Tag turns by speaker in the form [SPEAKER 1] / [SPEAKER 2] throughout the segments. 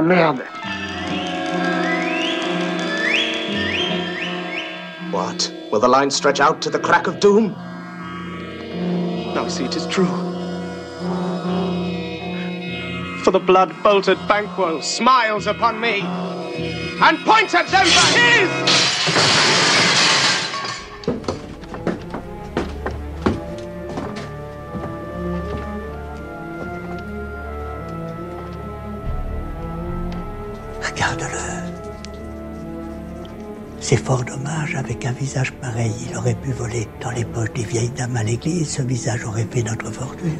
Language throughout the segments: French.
[SPEAKER 1] la merde.
[SPEAKER 2] What? Will the line stretch out to the crack of doom?
[SPEAKER 3] Now I see it is true. For the blood bolted Banquo smiles upon me and points at them for his!
[SPEAKER 4] C'est fort dommage, avec un visage pareil, il aurait pu voler dans les poches des vieilles dames à l'église. Ce visage aurait fait notre fortune.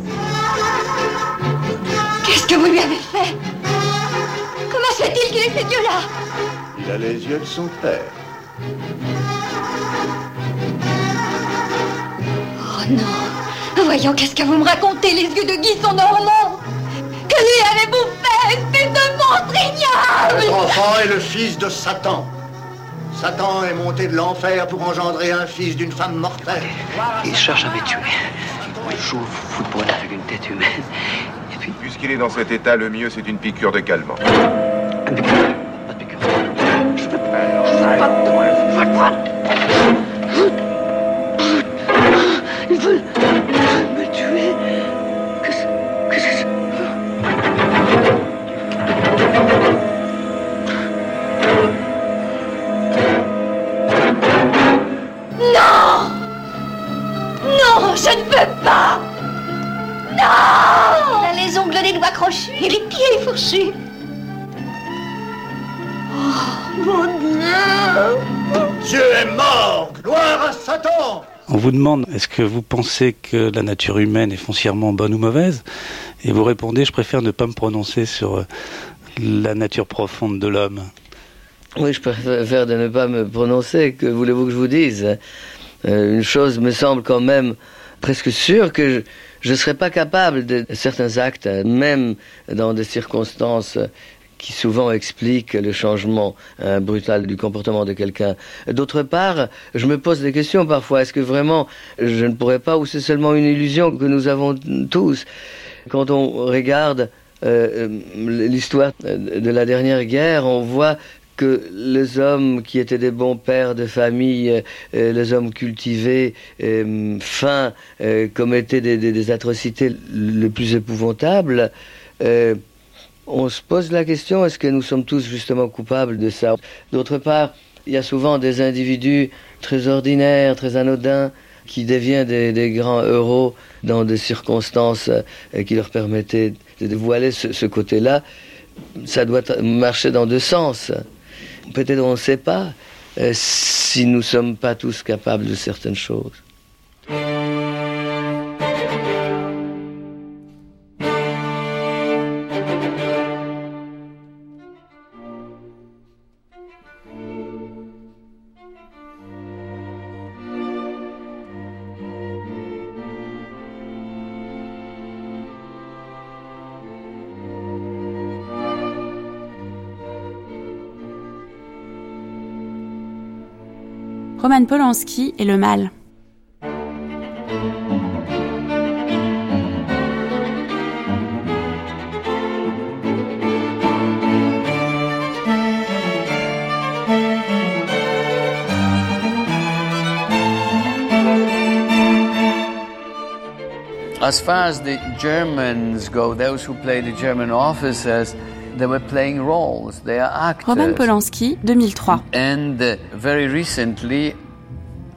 [SPEAKER 5] Qu'est-ce que vous lui avez fait? Comment se fait-il qu'il ait ces yeux-là
[SPEAKER 6] Il a les yeux de son père.
[SPEAKER 5] Oh non Voyons, qu'est-ce que vous me racontez Les yeux de Guy sont normaux Que lui avez-vous fait Espèce de monstre ignoble?
[SPEAKER 6] Votre enfant est le fils de Satan. Satan est monté de l'enfer pour engendrer un fils d'une femme mortelle.
[SPEAKER 7] Il cherche à me tuer. Il joue au football avec une tête humaine. Et puis,
[SPEAKER 8] Puisqu'il est dans cet état, le mieux c'est une piqûre de calmant.
[SPEAKER 9] Vous demande est-ce que vous pensez que la nature humaine est foncièrement bonne ou mauvaise Et vous répondez je préfère ne pas me prononcer sur euh, la nature profonde de l'homme.
[SPEAKER 10] Oui, je préfère de ne pas me prononcer. Que voulez-vous que je vous dise? Euh, Une chose me semble quand même presque sûre que je ne serais pas capable de certains actes, même dans des circonstances qui souvent expliquent le changement euh, brutal du comportement de quelqu'un. D'autre part, je me pose des questions parfois. Est-ce que vraiment je ne pourrais pas, ou c'est seulement une illusion que nous avons tous? Quand on regarde euh, l'histoire de la dernière guerre, on voit que les hommes qui étaient des bons pères de famille, euh, les hommes cultivés, euh, fins, euh, commettaient des- des atrocités les plus épouvantables. On se pose la question, est-ce que nous sommes tous justement coupables de ça? D'autre part, il y a souvent des individus très ordinaires, très anodins, qui deviennent des, grands héros dans des circonstances euh, qui leur permettaient de dévoiler ce, ce côté-là. Ça doit marcher dans deux sens. Peut-être on ne sait pas euh, si nous ne sommes pas tous capables de certaines choses.
[SPEAKER 11] Roman Polanski et le mal.
[SPEAKER 12] As far as the Germans go, those who play the German officers, they were playing roles. They are actors.
[SPEAKER 11] Roman Polanski, 2003.
[SPEAKER 12] And uh, very recently,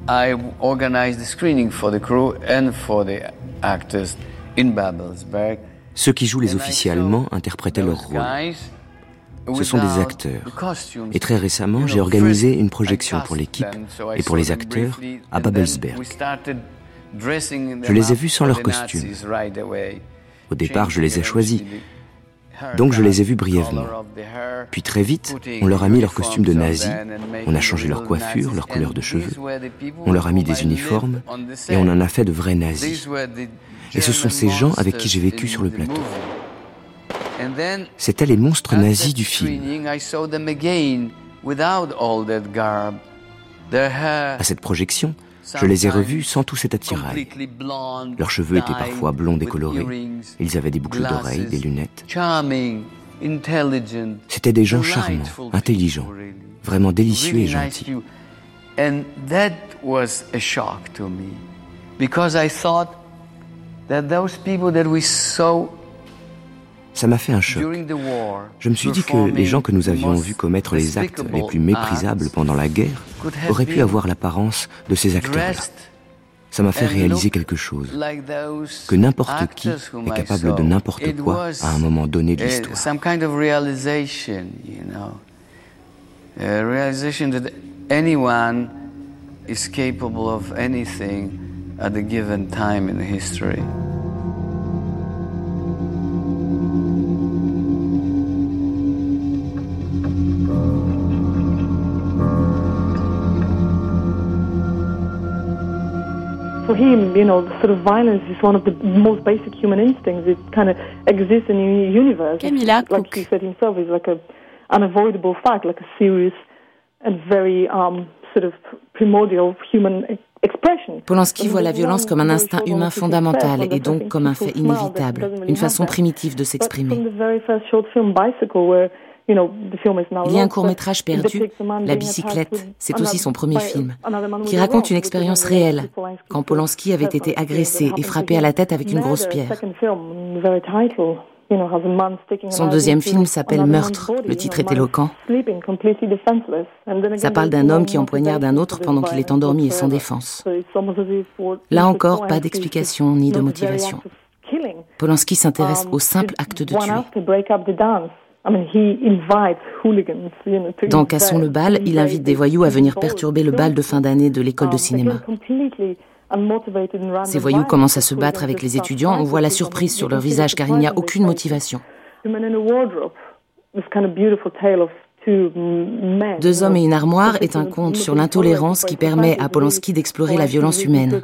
[SPEAKER 12] I organized a screening for the crew and for the actors in Babelsberg.
[SPEAKER 13] Ceux qui jouent les officiers allemands interprétaient leur rôle. Ce sont des acteurs. Et très récemment, j'ai organisé une projection pour l'équipe et pour les acteurs à Babelsberg. Je les ai vus sans leur costume. Au départ, je les ai choisis. Donc je les ai vus brièvement. Puis très vite, on leur a mis leur costume de nazi, on a changé leur coiffure, leur couleur de cheveux, on leur a mis des uniformes et on en a fait de vrais nazis. Et ce sont ces gens avec qui j'ai vécu sur le plateau. C'étaient les monstres nazis du film. À cette projection, Je les ai revus sans tout cet attirail. Leurs cheveux étaient parfois blonds décolorés. Ils avaient des boucles d'oreilles, des lunettes. C'étaient des gens charmants, intelligents, vraiment délicieux et gentils. And that was a shock to me because I thought that those people that we saw ça m'a fait un choc. Je me suis dit que les gens que nous avions vus commettre les actes les plus méprisables pendant la guerre auraient pu avoir l'apparence de ces acteurs-là. Ça m'a fait réaliser quelque chose, que n'importe qui est capable de n'importe quoi à un moment donné de l'histoire. is capable of anything at a given time in history.
[SPEAKER 14] For him, you know, the sort of violence is one of the most basic human instincts. It kind of exists in the universe.
[SPEAKER 11] Camilla
[SPEAKER 14] like he said himself, is like a unavoidable fact, like a serious and very um, sort of primordial human expression.
[SPEAKER 15] Polanski voit la violence comme un instinct humain fondamental et donc comme un fait inévitable, une façon primitive de s'exprimer. Il y a un court métrage perdu, La bicyclette, c'est aussi son premier film, qui raconte une expérience réelle, quand Polanski avait été agressé et frappé à la tête avec une grosse pierre. Son deuxième film s'appelle Meurtre, le titre est éloquent. Ça parle d'un homme qui empoignarde un autre pendant qu'il est endormi et sans défense. Là encore, pas d'explication ni de motivation. Polanski s'intéresse au simple acte de tuer. Dans Cassons le bal, il invite des voyous à venir perturber le bal de fin d'année de l'école de cinéma. Ces voyous commencent à se battre avec les étudiants. On voit la surprise sur leur visage car il n'y a aucune motivation. Deux hommes et une armoire est un conte sur l'intolérance qui permet à Polanski d'explorer la violence humaine.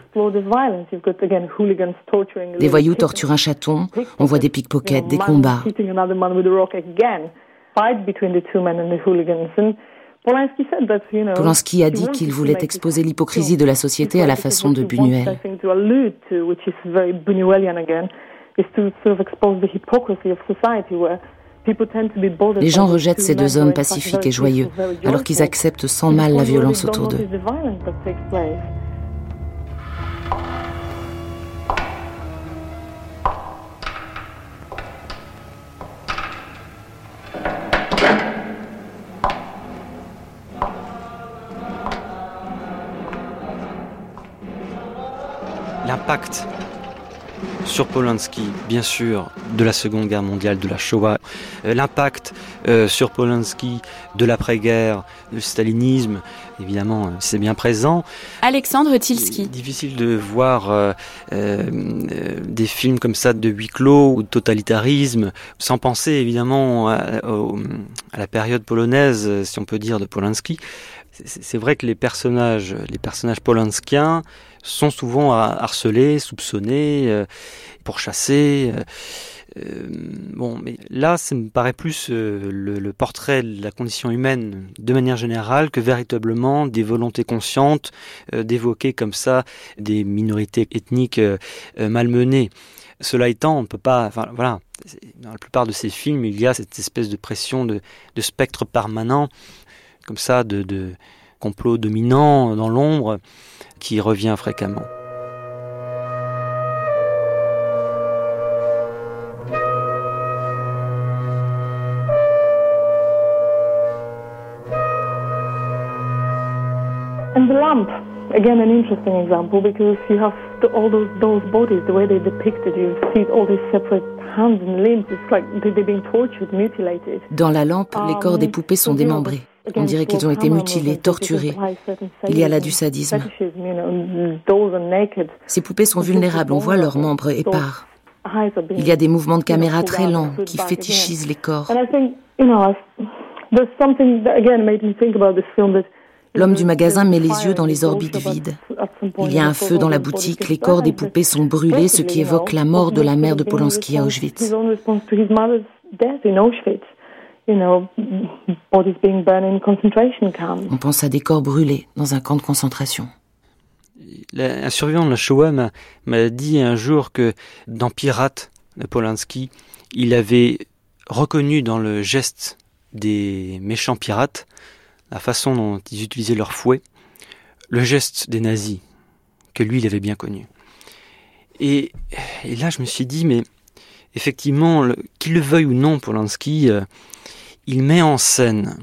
[SPEAKER 15] Des voyous torturent un chaton, on voit des pickpockets, des combats. Polanski a dit qu'il voulait exposer l'hypocrisie de la société à la façon de Buñuel. Les gens rejettent ces deux hommes pacifiques et joyeux, alors qu'ils acceptent sans mal la violence autour d'eux.
[SPEAKER 16] L'impact sur Polanski, bien sûr, de la Seconde Guerre mondiale, de la Shoah, l'impact euh, sur Polanski de l'après-guerre, du stalinisme, évidemment, euh, c'est bien présent.
[SPEAKER 11] Alexandre Tilski.
[SPEAKER 16] Difficile de voir des films comme ça de huis clos ou de totalitarisme, sans penser évidemment à, à la période polonaise, si on peut dire, de Polanski c'est vrai que les personnages, les personnages polanskiens sont souvent harcelés, soupçonnés, euh, pourchassés. Euh, euh, bon, mais là, ça me paraît plus le, portrait de la condition humaine de manière générale que véritablement des volontés conscientes d'évoquer comme ça des minorités ethniques malmenées. Cela étant, on ne peut pas. Voilà. Dans la plupart de ces films, il y a cette espèce de pression de, spectre permanent comme ça de complot dominant dans l'ombre qui revient fréquemment.
[SPEAKER 14] The lamp, again an interesting example because you have the, all those, those bodies, the way they depicted, you see all these separate hands and limbs, it's like they're being tortured, mutilated.
[SPEAKER 15] Dans la lampe, les corps des poupées sont démembrés. On dirait qu'ils ont été mutilés, torturés. Il y a là du sadisme. Ces poupées sont vulnérables, on voit leurs membres épars. Il y a des mouvements de caméra très lents qui fétichisent les corps. L'homme du magasin met les yeux dans les orbites vides. Il y a un feu dans la boutique, les corps des poupées sont brûlés, ce qui évoque la mort de la mère de Polanski à Auschwitz. On pense à des corps brûlés dans un camp de concentration.
[SPEAKER 16] un survivant de la Shoah m'a dit un jour que dans Pirate de Polanski, il avait reconnu dans le geste des méchants pirates, la façon dont ils utilisaient leur fouet, le geste des nazis, que lui, il avait bien connu. Et, là, je me suis dit, mais effectivement, qu'il le veuille ou non, Polanski, euh, il met en scène,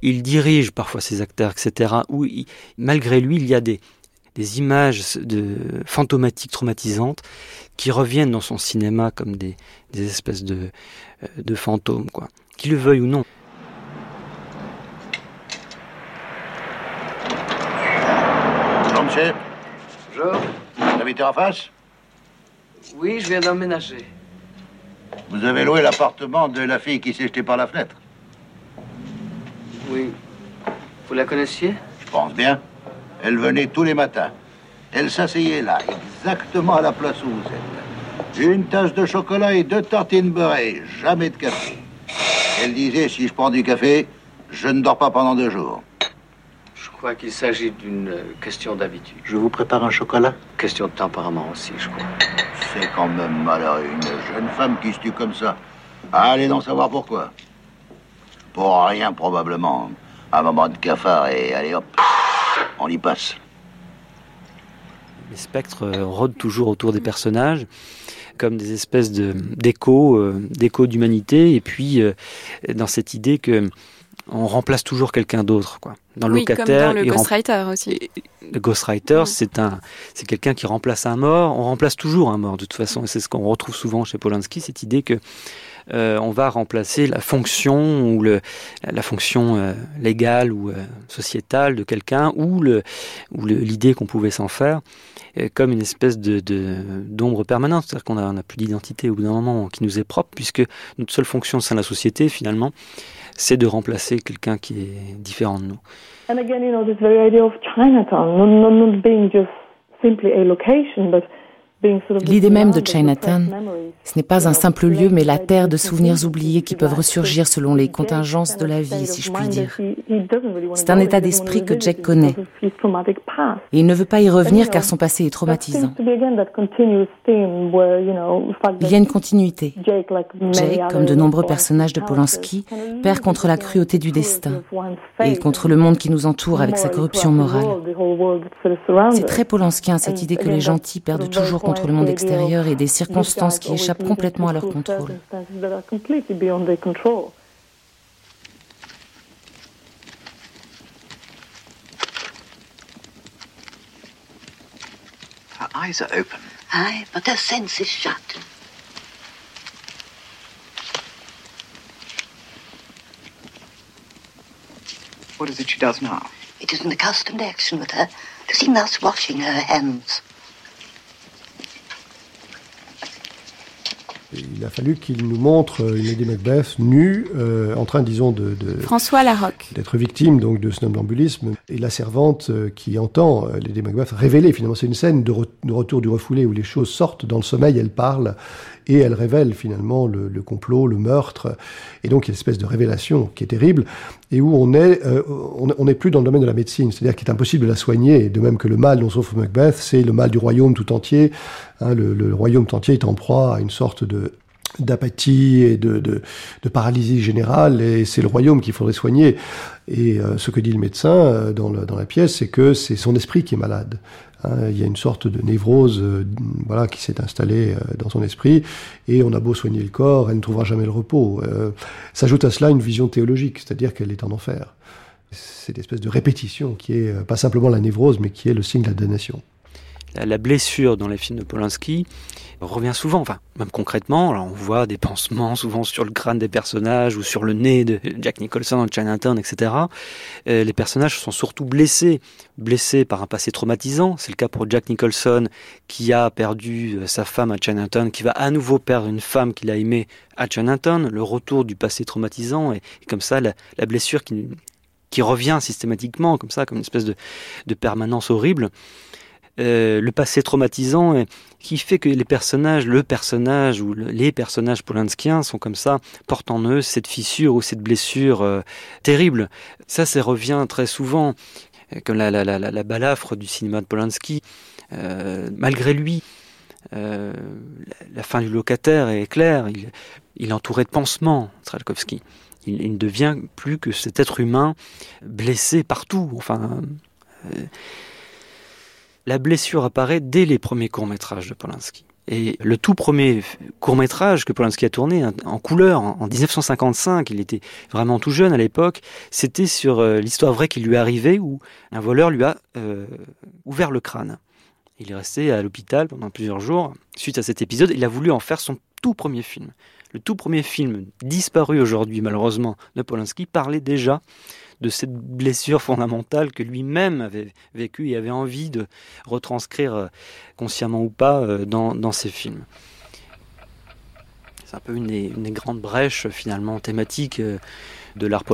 [SPEAKER 16] il dirige parfois ses acteurs, etc., où malgré lui, il y a des, images de, fantomatiques, traumatisantes, qui reviennent dans son cinéma comme des, des espèces de, euh, de fantômes, quoi. Qu'il le veuille ou non.
[SPEAKER 6] Monsieur.
[SPEAKER 12] Bonjour.
[SPEAKER 6] Vous habitez en face
[SPEAKER 12] Oui, je viens d'emménager.
[SPEAKER 6] Vous avez loué l'appartement de la fille qui s'est jetée par la fenêtre
[SPEAKER 12] Oui. Vous la connaissiez?
[SPEAKER 6] Je pense bien. Elle venait tous les matins. Elle s'asseyait là, exactement à la place où vous êtes. Une tasse de chocolat et deux tartines beurrées, jamais de café. Elle disait, si je prends du café, je ne dors pas pendant deux jours.
[SPEAKER 12] Crois qu'il s'agit d'une question d'habitude.
[SPEAKER 6] Je vous prépare un chocolat
[SPEAKER 12] Question de tempérament aussi, je crois.
[SPEAKER 6] C'est quand même malheureux, une jeune femme qui se tue comme ça. Allez donc savoir pourquoi. Pour rien, probablement. Un moment de cafard et allez hop, on y passe.
[SPEAKER 16] Les spectres rôdent toujours autour des personnages comme des espèces d'échos, euh, d'échos d'humanité, et puis euh, dans cette idée que on remplace toujours quelqu'un d'autre, quoi.
[SPEAKER 11] Dans le locataire, le ghostwriter aussi.
[SPEAKER 16] Le ghostwriter, c'est un, c'est quelqu'un qui remplace un mort. On remplace toujours un mort de toute façon, et c'est ce qu'on retrouve souvent chez Polanski, cette idée que euh, on va remplacer la fonction ou le, la fonction euh, légale ou euh, sociétale de quelqu'un ou le, ou l'idée qu'on pouvait s'en faire comme une espèce de, d'ombre permanente, c'est-à-dire qu'on n'a plus d'identité au bout d'un moment qui nous est propre, puisque notre seule fonction de la société, finalement, c'est de remplacer quelqu'un qui est différent de nous.
[SPEAKER 14] And again, you know, this very idea of Chinatown, not, not being just simply a location, but
[SPEAKER 15] L'idée même de Chinatown, ce n'est pas un simple lieu, mais la terre de souvenirs oubliés qui peuvent ressurgir selon les contingences de la vie, si je puis dire. C'est un état d'esprit que Jack connaît. Et il ne veut pas y revenir car son passé est traumatisant. Il y a une continuité. Jake, comme de nombreux personnages de Polanski, perd contre la cruauté du destin et contre le monde qui nous entoure avec sa corruption morale. C'est très Polanskien cette idée que les gentils perdent toujours contre le monde extérieur et des circonstances qui échappent complètement à leur contrôle.
[SPEAKER 7] Her eyes are open. Aye, but her sense is shut.
[SPEAKER 17] What is it she does now?
[SPEAKER 7] It is an accustomed action with her to seem thus washing her hands.
[SPEAKER 18] Il a fallu qu'il nous montre une Lady Macbeth nue, euh, en train, disons, de, de
[SPEAKER 11] François Larocque,
[SPEAKER 18] d'être victime donc de somnambulisme, et la servante euh, qui entend euh, Lady Macbeth révéler. Finalement, c'est une scène de, retour du refoulé où les choses sortent dans le sommeil, elle parle et elle révèle finalement le, le, complot, le meurtre, et donc il y a une espèce de révélation qui est terrible, et où on est, on n'est plus dans le domaine de la médecine, c'est-à-dire qu'il est impossible de la soigner, de même que le mal dont souffre Macbeth, c'est le mal du royaume tout entier, hein, le, royaume entier est en proie à une sorte d'apathie et de, paralysie générale, et c'est le royaume qu'il faudrait soigner. Et euh, ce que dit le médecin euh, dans, la pièce, c'est que c'est son esprit qui est malade. Hein, il y a une sorte de névrose euh, qui s'est installée dans son esprit, et on a beau soigner le corps, elle ne trouvera jamais le repos. S'ajoute à cela une vision théologique, c'est-à-dire qu'elle est en enfer. C'est une espèce de répétition qui est pas simplement la névrose, mais qui est le signe de la damnation.
[SPEAKER 16] La blessure dans les films de Polanski, revient souvent, enfin même concrètement, on voit des pansements souvent sur le crâne des personnages ou sur le nez de Jack Nicholson dans Chinatown, etc. Euh, les personnages sont surtout blessés, blessés par un passé traumatisant. C'est le cas pour Jack Nicholson qui a perdu euh, sa femme à Chinatown, qui va à nouveau perdre une femme qu'il a aimée à Chinatown, le retour du passé traumatisant et, comme ça la, blessure qui, revient systématiquement, comme ça, comme une espèce de permanence horrible. Euh, le passé traumatisant qui fait que les personnages, le personnage ou les personnages polanskiens sont comme ça, portent en eux cette fissure ou cette blessure euh, terrible. Ça, ça revient très souvent. comme la, la, la, la, balafre du cinéma de Polanski. malgré lui, la, fin du locataire est claire. Il, est entouré de pansements, Strelkovski. Il, il, ne devient plus que cet être humain blessé partout. Enfin, la blessure apparaît dès les premiers courts-métrages de Polanski. Et le tout premier court-métrage que Polanski a tourné en couleur en 1955, il était vraiment tout jeune à l'époque, c'était sur euh, l'histoire vraie qui lui est arrivée où un voleur lui a euh, ouvert le crâne. Il est resté à l'hôpital pendant plusieurs jours. Suite à cet épisode, il a voulu en faire son tout premier film. Le tout premier film disparu aujourd'hui malheureusement de Polanski parlait déjà de cette blessure fondamentale que lui-même avait vécue et avait envie de retranscrire, euh, consciemment ou pas, euh, dans, ses films. C'est un peu une des, grandes brèches finalement thématiques euh, de l'art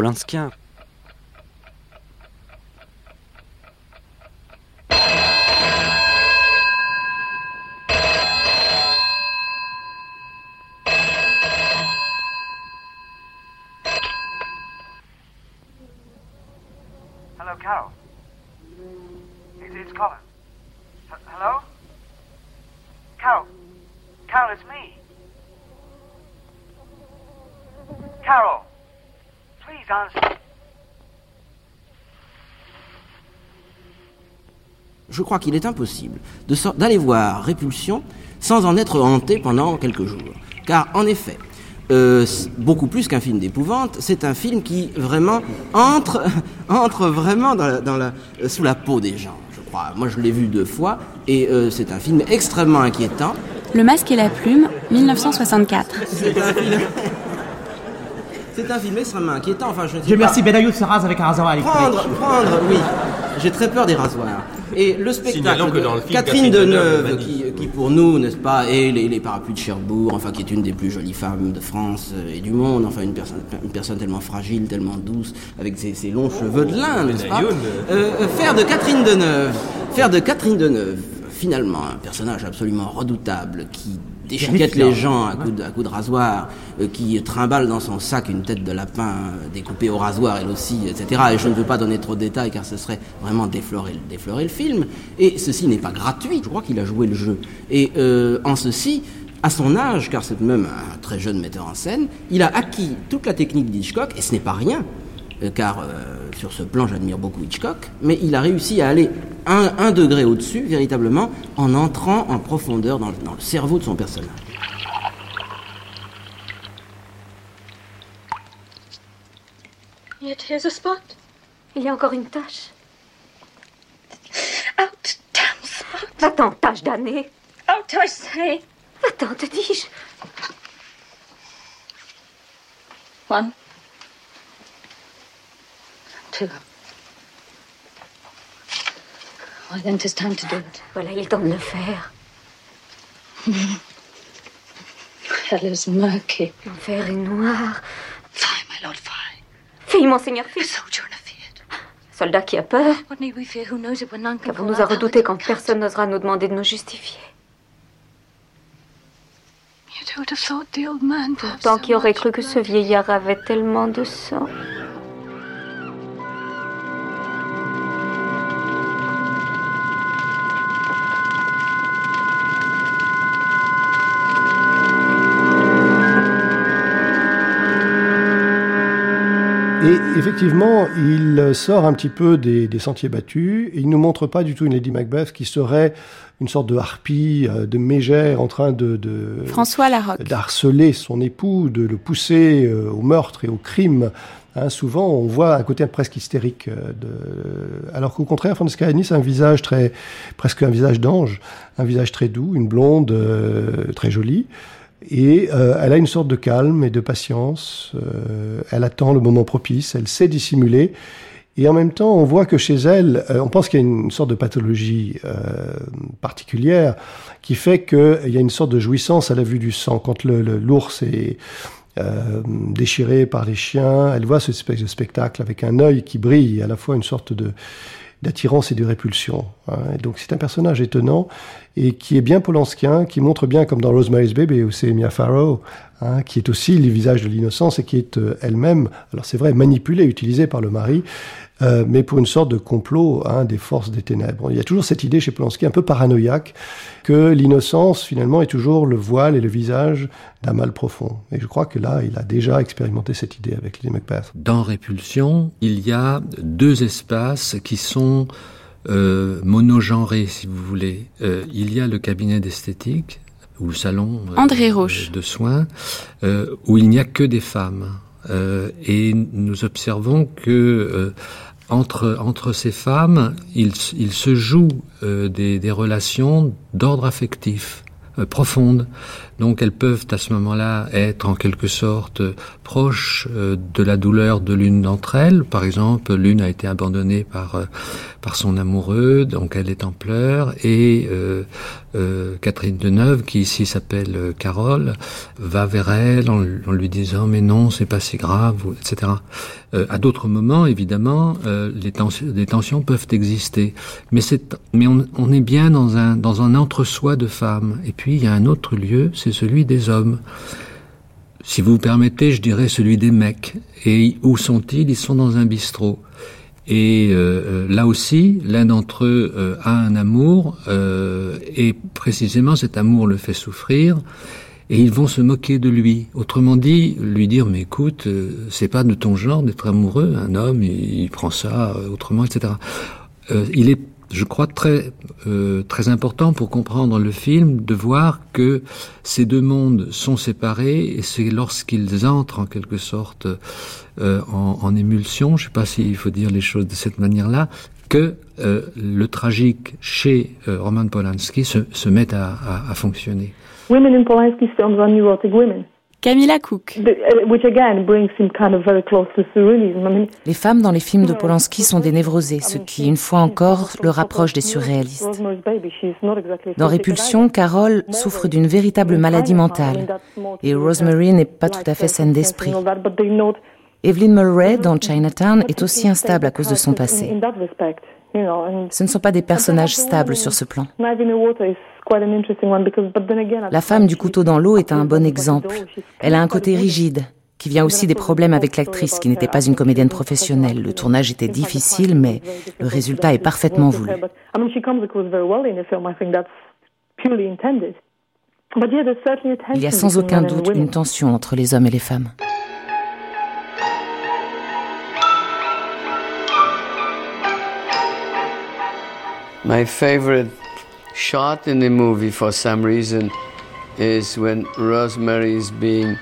[SPEAKER 16] polanskien.
[SPEAKER 19] Je crois qu'il est impossible d'aller voir Répulsion sans en être hanté pendant quelques jours. Car en effet, euh, beaucoup plus qu'un film d'épouvante, c'est un film qui vraiment entre, entre vraiment la, sous la peau des gens, crois. Moi, je l'ai vu deux fois, et euh, c'est un film extrêmement inquiétant.
[SPEAKER 11] Le masque et la plume, 1964.
[SPEAKER 19] C'est un film extrêmement inquiétant. Enfin, je
[SPEAKER 20] Dieu merci, Benayoun se rase avec un rasoir électrique.
[SPEAKER 19] Prendre, prendre, oui. J'ai très peur des rasoirs. Et le spectacle de Catherine Deneuve, qui, qui, pour nous, n'est-ce pas, est les, les, parapluies de Cherbourg, enfin qui est une des plus jolies femmes de France euh, et du monde, enfin une personne, une personne tellement fragile, tellement douce, avec ses, ses longs cheveux de lin, n'est-ce pas euh, euh, Faire de Catherine Deneuve, faire de Catherine Deneuve, finalement, un personnage absolument redoutable qui déchiquette les gens à coups de, à coup de rasoir, euh, qui trimballe dans son sac une tête de lapin euh, découpée au rasoir elle aussi, etc. Et je ne veux pas donner trop de détails car ce serait vraiment déflorer, déflorer le film. Et ceci n'est pas gratuit, je crois qu'il a joué le jeu. Et euh, en ceci, à son âge, car c'est même un très jeune metteur en scène, il a acquis toute la technique d'Hitchcock, et ce n'est pas rien, car sur ce plan j'admire beaucoup Hitchcock, mais il a réussi à aller un, degré au-dessus, véritablement, en entrant en profondeur dans, dans le cerveau de son personnage.
[SPEAKER 5] Here's a spot? Il y a encore une tache. Out, damn spot. Va-t'en, tache damnée. Out, I say. Va-t'en, te dis-je. One. Two. Well, then it's time to do it. Voilà, il est temps de le faire. Hell is murky. L'enfer est noir.
[SPEAKER 19] Fine, my lord, fine.
[SPEAKER 5] Fille, monseigneur, fille. Soldat qui a peur. Qu'avons nous a redouté quand personne n'osera nous demander de nous justifier. Pourtant, qui aurait cru que ce vieillard avait tellement de sang
[SPEAKER 18] Et effectivement, il sort un petit peu des, sentiers battus. il ne nous montre pas du tout une Lady Macbeth qui serait une sorte de harpie, euh, de mégère en train de,
[SPEAKER 11] François Larocque
[SPEAKER 18] d'harceler son époux, de le pousser euh, au meurtre et au crime. Hein, souvent, on voit un côté presque hystérique. Euh, de... Alors qu'au contraire, Francesca Anis a un visage très, presque un visage d'ange, un visage très doux, une blonde très jolie. Et euh, elle a une sorte de calme et de patience. Euh, elle attend le moment propice. Elle sait dissimuler. Et en même temps, on voit que chez elle, euh, on pense qu'il y a une sorte de pathologie particulière qui fait qu'il y a une sorte de jouissance à la vue du sang. Quand l'ours le, est déchiré par les chiens, elle voit ce spectacle avec un œil qui brille, à la fois une sorte de d'attirance et de répulsion. Hein. donc c'est un personnage étonnant et qui est bien polanskien, qui montre bien, comme dans Rosemary's Baby, où c'est Mia Farrow, hein, qui est aussi le visage de l'innocence et qui est euh, elle-même, alors c'est vrai, manipulée, utilisée par le mari, euh, mais pour une sorte de complot hein, des forces des ténèbres. Il y a toujours cette idée chez Polanski un peu paranoïaque que l'innocence finalement est toujours le voile et le visage d'un mal profond. Et je crois que là, il a déjà expérimenté cette idée avec Lady Macbeth.
[SPEAKER 21] Dans Répulsion, il y a deux espaces qui sont euh, monogenrés, si vous voulez. Euh, il y a le cabinet d'esthétique ou le salon
[SPEAKER 22] euh,
[SPEAKER 21] de soins euh, où il n'y a que des femmes. Euh, et nous observons que entre, entre ces femmes, il, se joue des, des relations d'ordre affectif profondes. Donc elles peuvent à ce moment-là être en quelque sorte proches euh, de la douleur de l'une d'entre elles. Par exemple, l'une a été abandonnée par euh, par son amoureux, donc elle est en pleurs, et euh, euh Catherine Deneuve, qui ici s'appelle Carole, va vers elle en, lui disant mais non, c'est pas si grave, etc. à d'autres moments, évidemment, les, tensions, les tensions peuvent exister, mais c'est mais on, on est bien dans un dans un entre-soi de femmes. Et puis il y a un autre lieu, celui des hommes. Si vous permettez, je dirais celui des mecs. Et où sont-ils? Ils sont dans un bistrot. Et euh, là aussi, l'un d'entre eux euh, a un amour, euh, et précisément cet amour le fait souffrir, et ils vont se moquer de lui. Autrement dit, lui dire mais écoute, c'est pas de ton genre d'être amoureux. Un homme, il, il prend ça autrement, etc. il est je crois, très, euh, très important pour comprendre le film de voir que ces deux mondes sont séparés et c'est lorsqu'ils entrent en quelque sorte euh, en, en, émulsion, je ne sais pas s'il faut dire les choses de cette manière-là, que euh, le tragique chez euh, Roman Polanski se, se met à, à, à fonctionner.
[SPEAKER 23] Women in women.
[SPEAKER 22] Camilla Cook.
[SPEAKER 15] Les femmes dans les films de Polanski sont des névrosées, ce qui, une fois encore, le rapproche des surréalistes. Dans Répulsion, Carole souffre d'une véritable maladie mentale et Rosemary n'est pas tout à fait saine d'esprit. Evelyn Murray, dans Chinatown, est aussi instable à cause de son passé. Ce ne sont pas des personnages stables sur ce plan. La femme du couteau dans l'eau est un bon exemple. Elle a un côté rigide, qui vient aussi des problèmes avec l'actrice, qui n'était pas une comédienne professionnelle. Le tournage était difficile, mais le résultat est parfaitement voulu. Il y a sans aucun doute une tension entre les hommes et les femmes.
[SPEAKER 13] My favorite shot in the movie for some reason is when Rosemary is being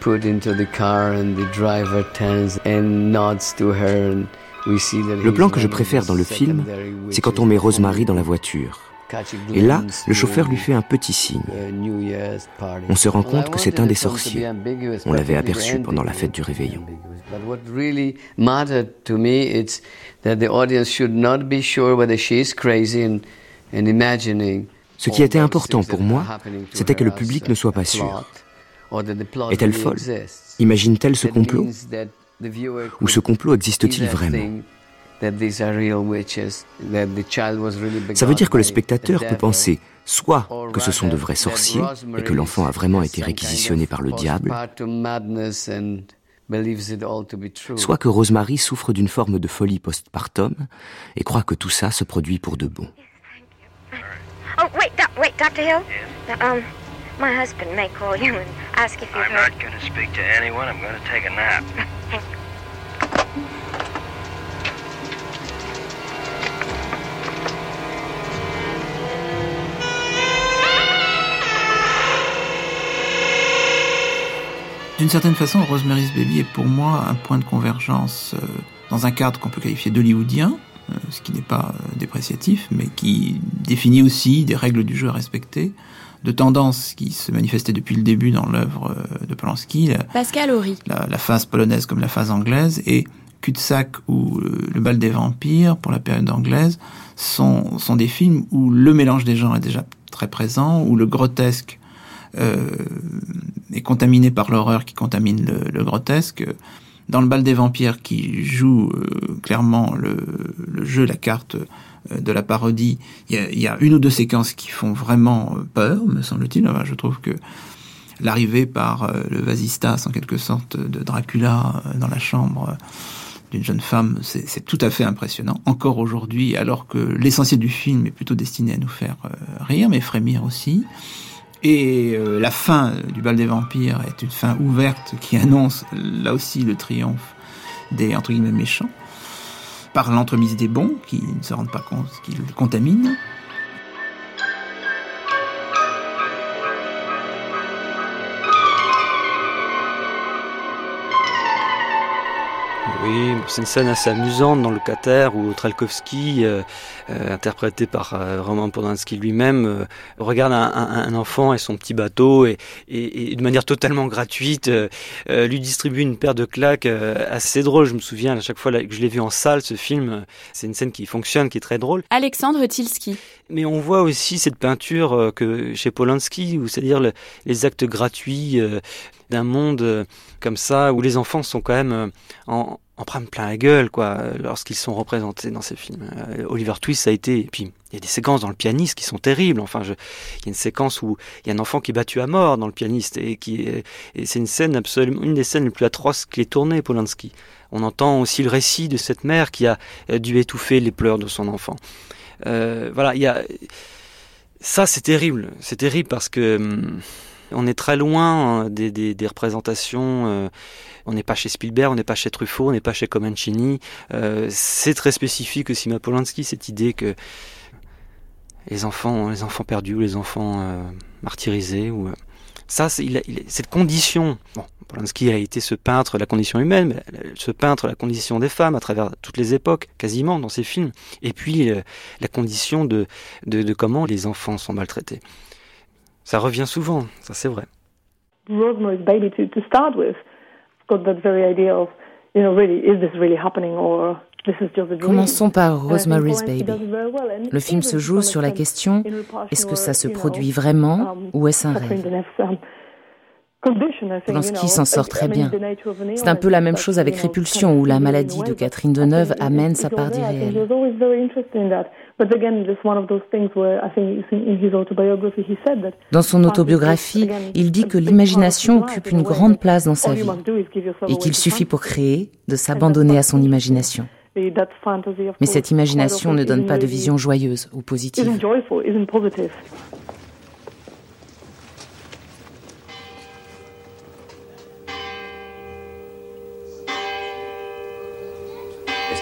[SPEAKER 13] put into the car and the driver turns and nods to her and we see that
[SPEAKER 7] Le plan que je préfère dans le film, c'est quand on met Rosemary dans la voiture. Et là, le chauffeur lui fait un petit signe. On se rend compte que c'est un des sorciers. On l'avait aperçu pendant la fête du réveillon. Ce qui était important pour moi, c'était que le public ne soit pas sûr. Est-elle folle? Imagine-t-elle ce complot? Ou ce complot existe-t-il vraiment? Ça veut dire que le spectateur peut penser soit que ce sont de vrais sorciers et que l'enfant a vraiment été réquisitionné par le diable, soit que Rosemary souffre d'une forme de folie postpartum et croit que tout ça se produit pour de bon.
[SPEAKER 5] Oh, wait, do wait, Dr. Hill? Yes? Um, my husband may call you and ask if you've
[SPEAKER 6] I'm
[SPEAKER 5] heard...
[SPEAKER 6] not going to speak to anyone. I'm going to take a nap.
[SPEAKER 24] D'une certaine façon, Rosemary's Baby est pour moi un point de convergence euh, dans un cadre qu'on peut qualifier d'hollywoodien, ce qui n'est pas euh, dépréciatif, mais qui définit aussi des règles du jeu à respecter, de tendances qui se manifestaient depuis le début dans l'œuvre euh, de Polanski.
[SPEAKER 22] Pascal Horry.
[SPEAKER 24] La, la, phase polonaise comme la phase anglaise et Cul-de-sac ou le, bal des vampires pour la période anglaise sont, sont des films où le mélange des genres est déjà très présent, où le grotesque euh, est contaminé par l'horreur qui contamine le, le grotesque dans le bal des vampires qui joue euh, clairement le, jeu, la carte euh, de la parodie, il y, a, une ou deux séquences qui font vraiment euh, peur, me semble-t-il. je trouve que l'arrivée par le vasistas, en quelque sorte, de Dracula dans la chambre d'une jeune femme, c'est tout à fait impressionnant. Encore aujourd'hui, alors que l'essentiel du film est plutôt destiné à nous faire rire, mais frémir aussi. Et euh, la fin du bal des vampires est une fin ouverte qui annonce là aussi le triomphe des entre guillemets méchants par l'entremise des bons qui ne se rendent pas compte qu'ils contaminent.
[SPEAKER 16] Oui, c'est une scène assez amusante dans le Locataire où Trelkowski, euh, euh, interprété par euh, Roman Polanski lui-même, regarde un, enfant et son petit bateau et, et, de manière totalement gratuite lui distribue une paire de claques assez drôle. Je me souviens à chaque fois que je l'ai vu en salle, ce film, c'est une scène qui fonctionne, qui est très drôle.
[SPEAKER 11] Alexandre Tilski.
[SPEAKER 16] Mais on voit aussi cette peinture que chez Polanski, où c'est-à-dire les actes gratuits d'un monde comme ça où les enfants sont quand même en, en prennent plein la gueule quoi lorsqu'ils sont représentés dans ces films. Euh, Oliver Twist ça a été puis il y a des séquences dans le pianiste qui sont terribles. Enfin, je, il y a une séquence où il y a un enfant qui est battu à mort dans le pianiste et qui et c'est une scène absolument une des scènes les plus atroces qu'il ait tourné Polanski. On entend aussi le récit de cette mère qui a dû étouffer les pleurs de son enfant. Euh, voilà, il y a ça c'est terrible, c'est terrible parce que hum, on est très loin hein, des, représentations. Euh, on n'est pas chez Spielberg, on n'est pas chez Truffaut, on n'est pas chez Comencini. Euh, c'est très spécifique aussi à Polanski cette idée que les enfants, les enfants perdus ou les enfants euh, martyrisés ça, cette condition. Polanski a été ce peintre la condition humaine, ce peintre la condition des femmes à travers toutes les époques, quasiment dans ses films. Et puis la condition de comment les enfants sont maltraités. Ça revient souvent, ça c'est vrai.
[SPEAKER 14] Rosemary's Baby, to, to start with, got that very idea of, you know, really, is this really happening or
[SPEAKER 15] Commençons par Rosemary's Baby. Le film se joue sur la question est-ce que ça se produit vraiment um, ou est-ce un rêve? Polanski s'en sort très bien. C'est un peu la même chose avec Répulsion, où la maladie de Catherine Deneuve amène sa part d'irréel. Dans son autobiographie, il dit que l'imagination occupe une grande place dans sa vie et qu'il suffit pour créer de s'abandonner à son imagination. Mais cette imagination ne donne pas de vision joyeuse ou positive.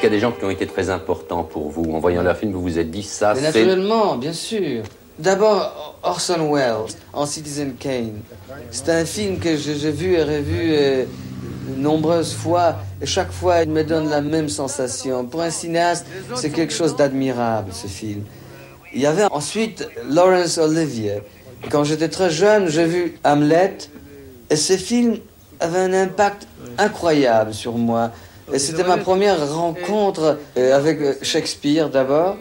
[SPEAKER 25] Qu'il y a des gens qui ont été très importants pour vous En voyant leur film, vous vous êtes dit ça, c'est...
[SPEAKER 10] Naturellement, bien sûr. D'abord, Orson Welles, en Citizen Kane. C'est un film que j'ai vu et revu euh, nombreuses fois. Et chaque fois, il me donne la même sensation. Pour un cinéaste, c'est quelque chose d'admirable, ce film. Il y avait ensuite Laurence Olivier. Quand j'étais très jeune, j'ai vu Hamlet. Et ce film avait un impact incroyable sur moi. Et c'était ma première rencontre euh, avec euh, Shakespeare d'abord,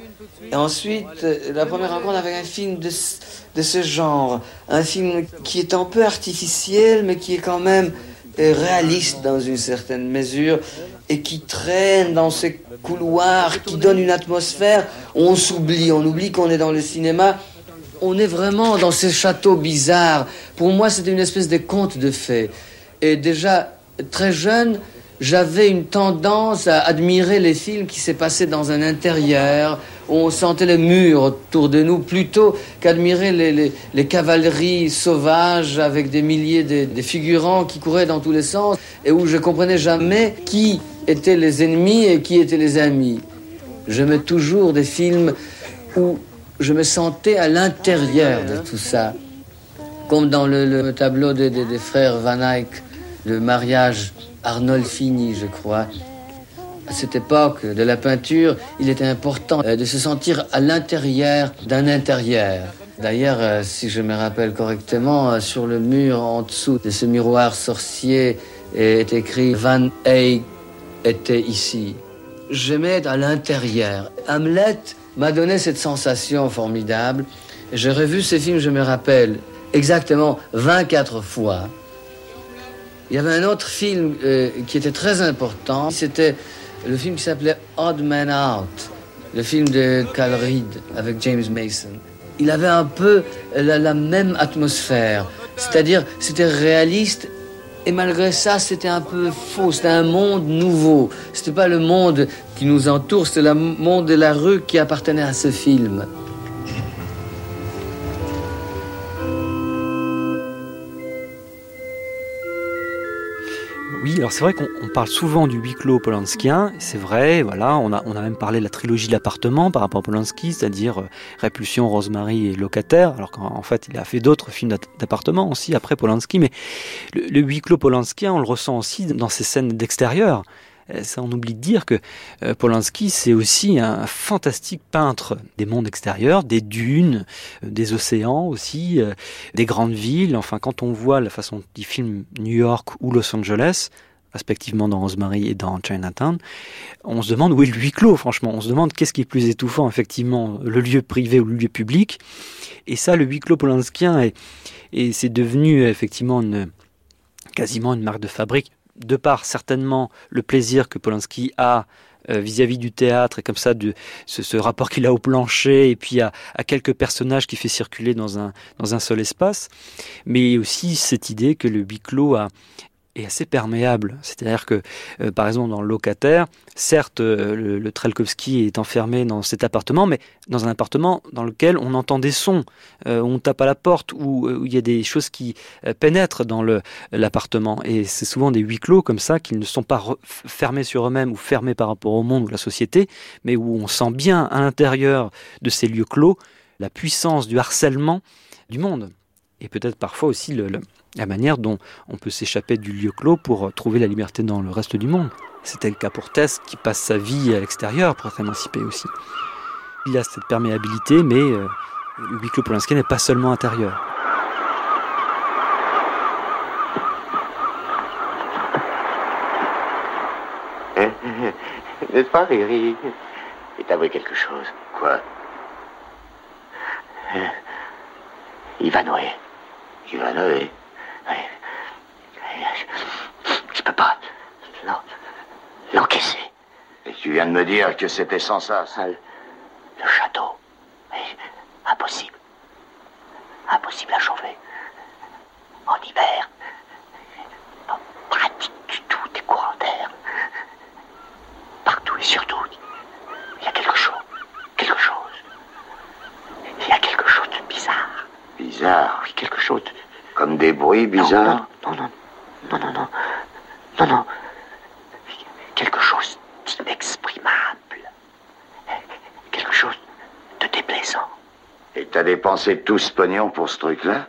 [SPEAKER 10] et ensuite euh, la première rencontre avec un film de, de ce genre, un film qui est un peu artificiel, mais qui est quand même réaliste dans une certaine mesure et qui traîne dans ces couloirs, qui donne une atmosphère. On s'oublie, on oublie qu'on est dans le cinéma. On est vraiment dans ces châteaux bizarres. Pour moi, c'était une espèce de conte de fées. Et déjà, très jeune, j'avais une tendance à admirer les films qui s'est passé dans un intérieur, où on sentait les murs autour de nous, plutôt qu'admirer les, les, cavaleries sauvages avec des milliers de, figurants qui couraient dans tous les sens, et où je comprenais jamais qui étaient les ennemis et qui étaient les amis. J'aimais toujours des films où je me sentais à l'intérieur de tout ça, comme dans le, tableau des, des frères Van Eyck, le mariage Arnold Fini, je crois. À cette époque de la peinture, il était important euh, de se sentir à l'intérieur d'un intérieur. D'ailleurs, euh, si je me rappelle correctement, euh, sur le mur en dessous de ce miroir sorcier est écrit Van Eyck était ici. J'aimais à l'intérieur. Hamlet m'a donné cette sensation formidable. J'ai revu ce film, je me rappelle, exactement 24 fois. Il y avait un autre film euh, qui était très important. C'était le film qui s'appelait Odd Man Out, le film de Cal Reed avec James Mason. Il avait un peu la, même atmosphère, c'est-à-dire c'était réaliste Et malgré ça, c'était un peu faux. C'était un monde nouveau. C'était pas le monde qui nous entoure, c'était le monde de la rue qui appartenait à ce film.
[SPEAKER 16] Alors c'est vrai qu'on parle souvent du huis clos polanskien, c'est vrai, voilà, on a, on a même parlé de la trilogie de l'appartement par rapport à Polanski, c'est-à-dire euh, Répulsion, Rosemary et Locataire, alors qu'en fait il a fait d'autres films d'appartement aussi après Polanski, mais le, le huis clos polanskien, on le ressent aussi dans ces scènes d'extérieur. Euh, ça, on oublie de dire que euh, Polanski, c'est aussi un fantastique peintre des mondes extérieurs, des dunes, des océans aussi, des grandes villes. Enfin, quand on voit la façon dont il filme New York ou Los Angeles, respectivement dans Rosemary et dans Chinatown, on se demande où est le huis clos, franchement. On se demande qu'est-ce qui est plus étouffant, effectivement, le lieu privé ou le lieu public. Et ça, le huis clos polanskien, est, et c'est devenu effectivement une, quasiment une marque de fabrique de par certainement le plaisir que Polanski a euh, vis-à-vis du théâtre et comme ça de ce, rapport qu'il a au plancher et puis à, à, quelques personnages qui fait circuler dans un, dans un seul espace, mais aussi cette idée que le huis clos a, est assez perméable. C'est-à-dire que, euh, par exemple, dans le locataire, certes, euh, le, Trelkovski est enfermé dans cet appartement, mais dans un appartement dans lequel on entend des sons, euh, on tape à la porte, où, il y a des choses qui pénètrent dans l'appartement. Et c'est souvent des huis clos comme ça, qui ne sont pas fermés sur eux-mêmes ou fermés par rapport au monde ou la société, mais où on sent bien à l'intérieur de ces lieux clos la puissance du harcèlement du monde. Et peut-être parfois aussi le la manière dont on peut s'échapper du lieu clos pour trouver la liberté dans le reste du monde. C'était le cas pour Tess qui passe sa vie à l'extérieur pour être émancipé aussi. Il y a cette perméabilité, mais euh, le huis clos Polanski n'est pas seulement intérieur.
[SPEAKER 6] N'est-ce pas, Riri? Et t'avouer quelque chose. Quoi? Ivanoé. Ivanoé je peux pas l'encaisser. Et tu viens de me dire que c'était sans ça. Le château. impossible. Impossible à chauffer. En hiver. Pas pratique du tout des courants d'air. Partout et surtout, il y a quelque chose. Quelque chose. Il y a quelque chose de bizarre. Bizarre Oui, quelque chose de comme des bruits bizarres Non, non, non, non, non, non, non, Quelque chose d'inexprimable. Quelque chose de déplaisant. Et t'as dépensé tout ce pognon pour ce truc-là?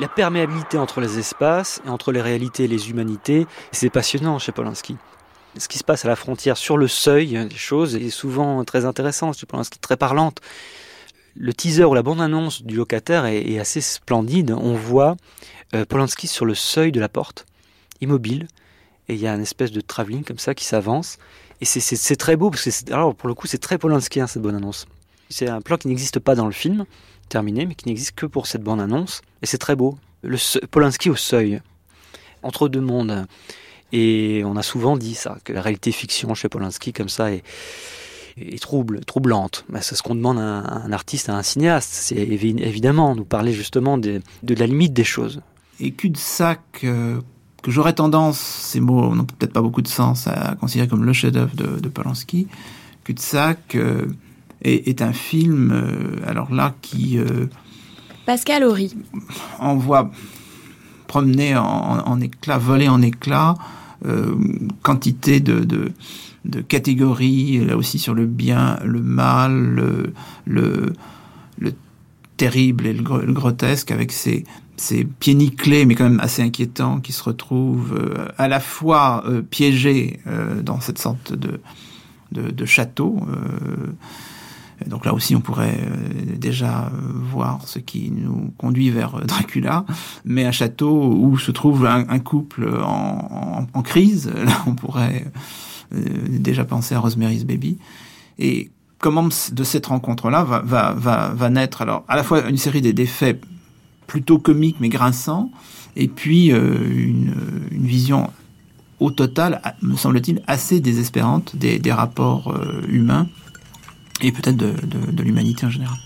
[SPEAKER 16] La perméabilité entre les espaces et entre les réalités et les humanités, c'est passionnant chez Polanski. Ce qui se passe à la frontière, sur le seuil des choses, est souvent très intéressant chez Polanski, très parlante. Le teaser ou la bande-annonce du locataire est, assez splendide. On voit euh, Polanski sur le seuil de la porte, immobile, et il y a une espèce de travelling comme ça qui s'avance. Et c'est très beau, parce que alors pour le coup c'est très Polanski cette bande-annonce. C'est un plan qui n'existe pas dans le film, terminé, mais qui n'existe que pour cette bande-annonce. Et c'est très beau. Le Polanski au seuil, entre deux mondes. Et on a souvent dit ça, que la réalité fiction chez Polanski, comme ça, est, trouble, troublante. C'est ce qu'on demande à un, artiste, à un cinéaste. C'est évidemment nous parler justement de, de, la limite des choses.
[SPEAKER 24] Et cul-de-sac, euh, que j'aurais tendance, ces mots n'ont peut-être pas beaucoup de sens, à considérer comme le chef-d'œuvre de, de, Polanski. Cul-de-sac. Euh, est, un film, euh, alors là, qui... Euh,
[SPEAKER 11] Pascal Horry.
[SPEAKER 24] On voit promener en, éclats, voler en éclats, euh, quantité de, de, catégories, là aussi sur le bien, le mal, le, le, terrible et le, grotesque, avec ces pieds nickelés, mais quand même assez inquiétants, qui se retrouvent à la fois piégés dans cette sorte de, de, de château. Donc là aussi, on pourrait euh, déjà voir ce qui nous conduit vers euh, Dracula, mais un château où se trouve un, couple en, crise, là on pourrait euh, déjà penser à Rosemary's Baby. Et comment de cette rencontre-là va, naître alors à la fois une série d'effets plutôt comiques mais grinçants, et puis une, vision au total, me semble-t-il, assez désespérante des, rapports euh, humains et peut-être de l'humanité en général.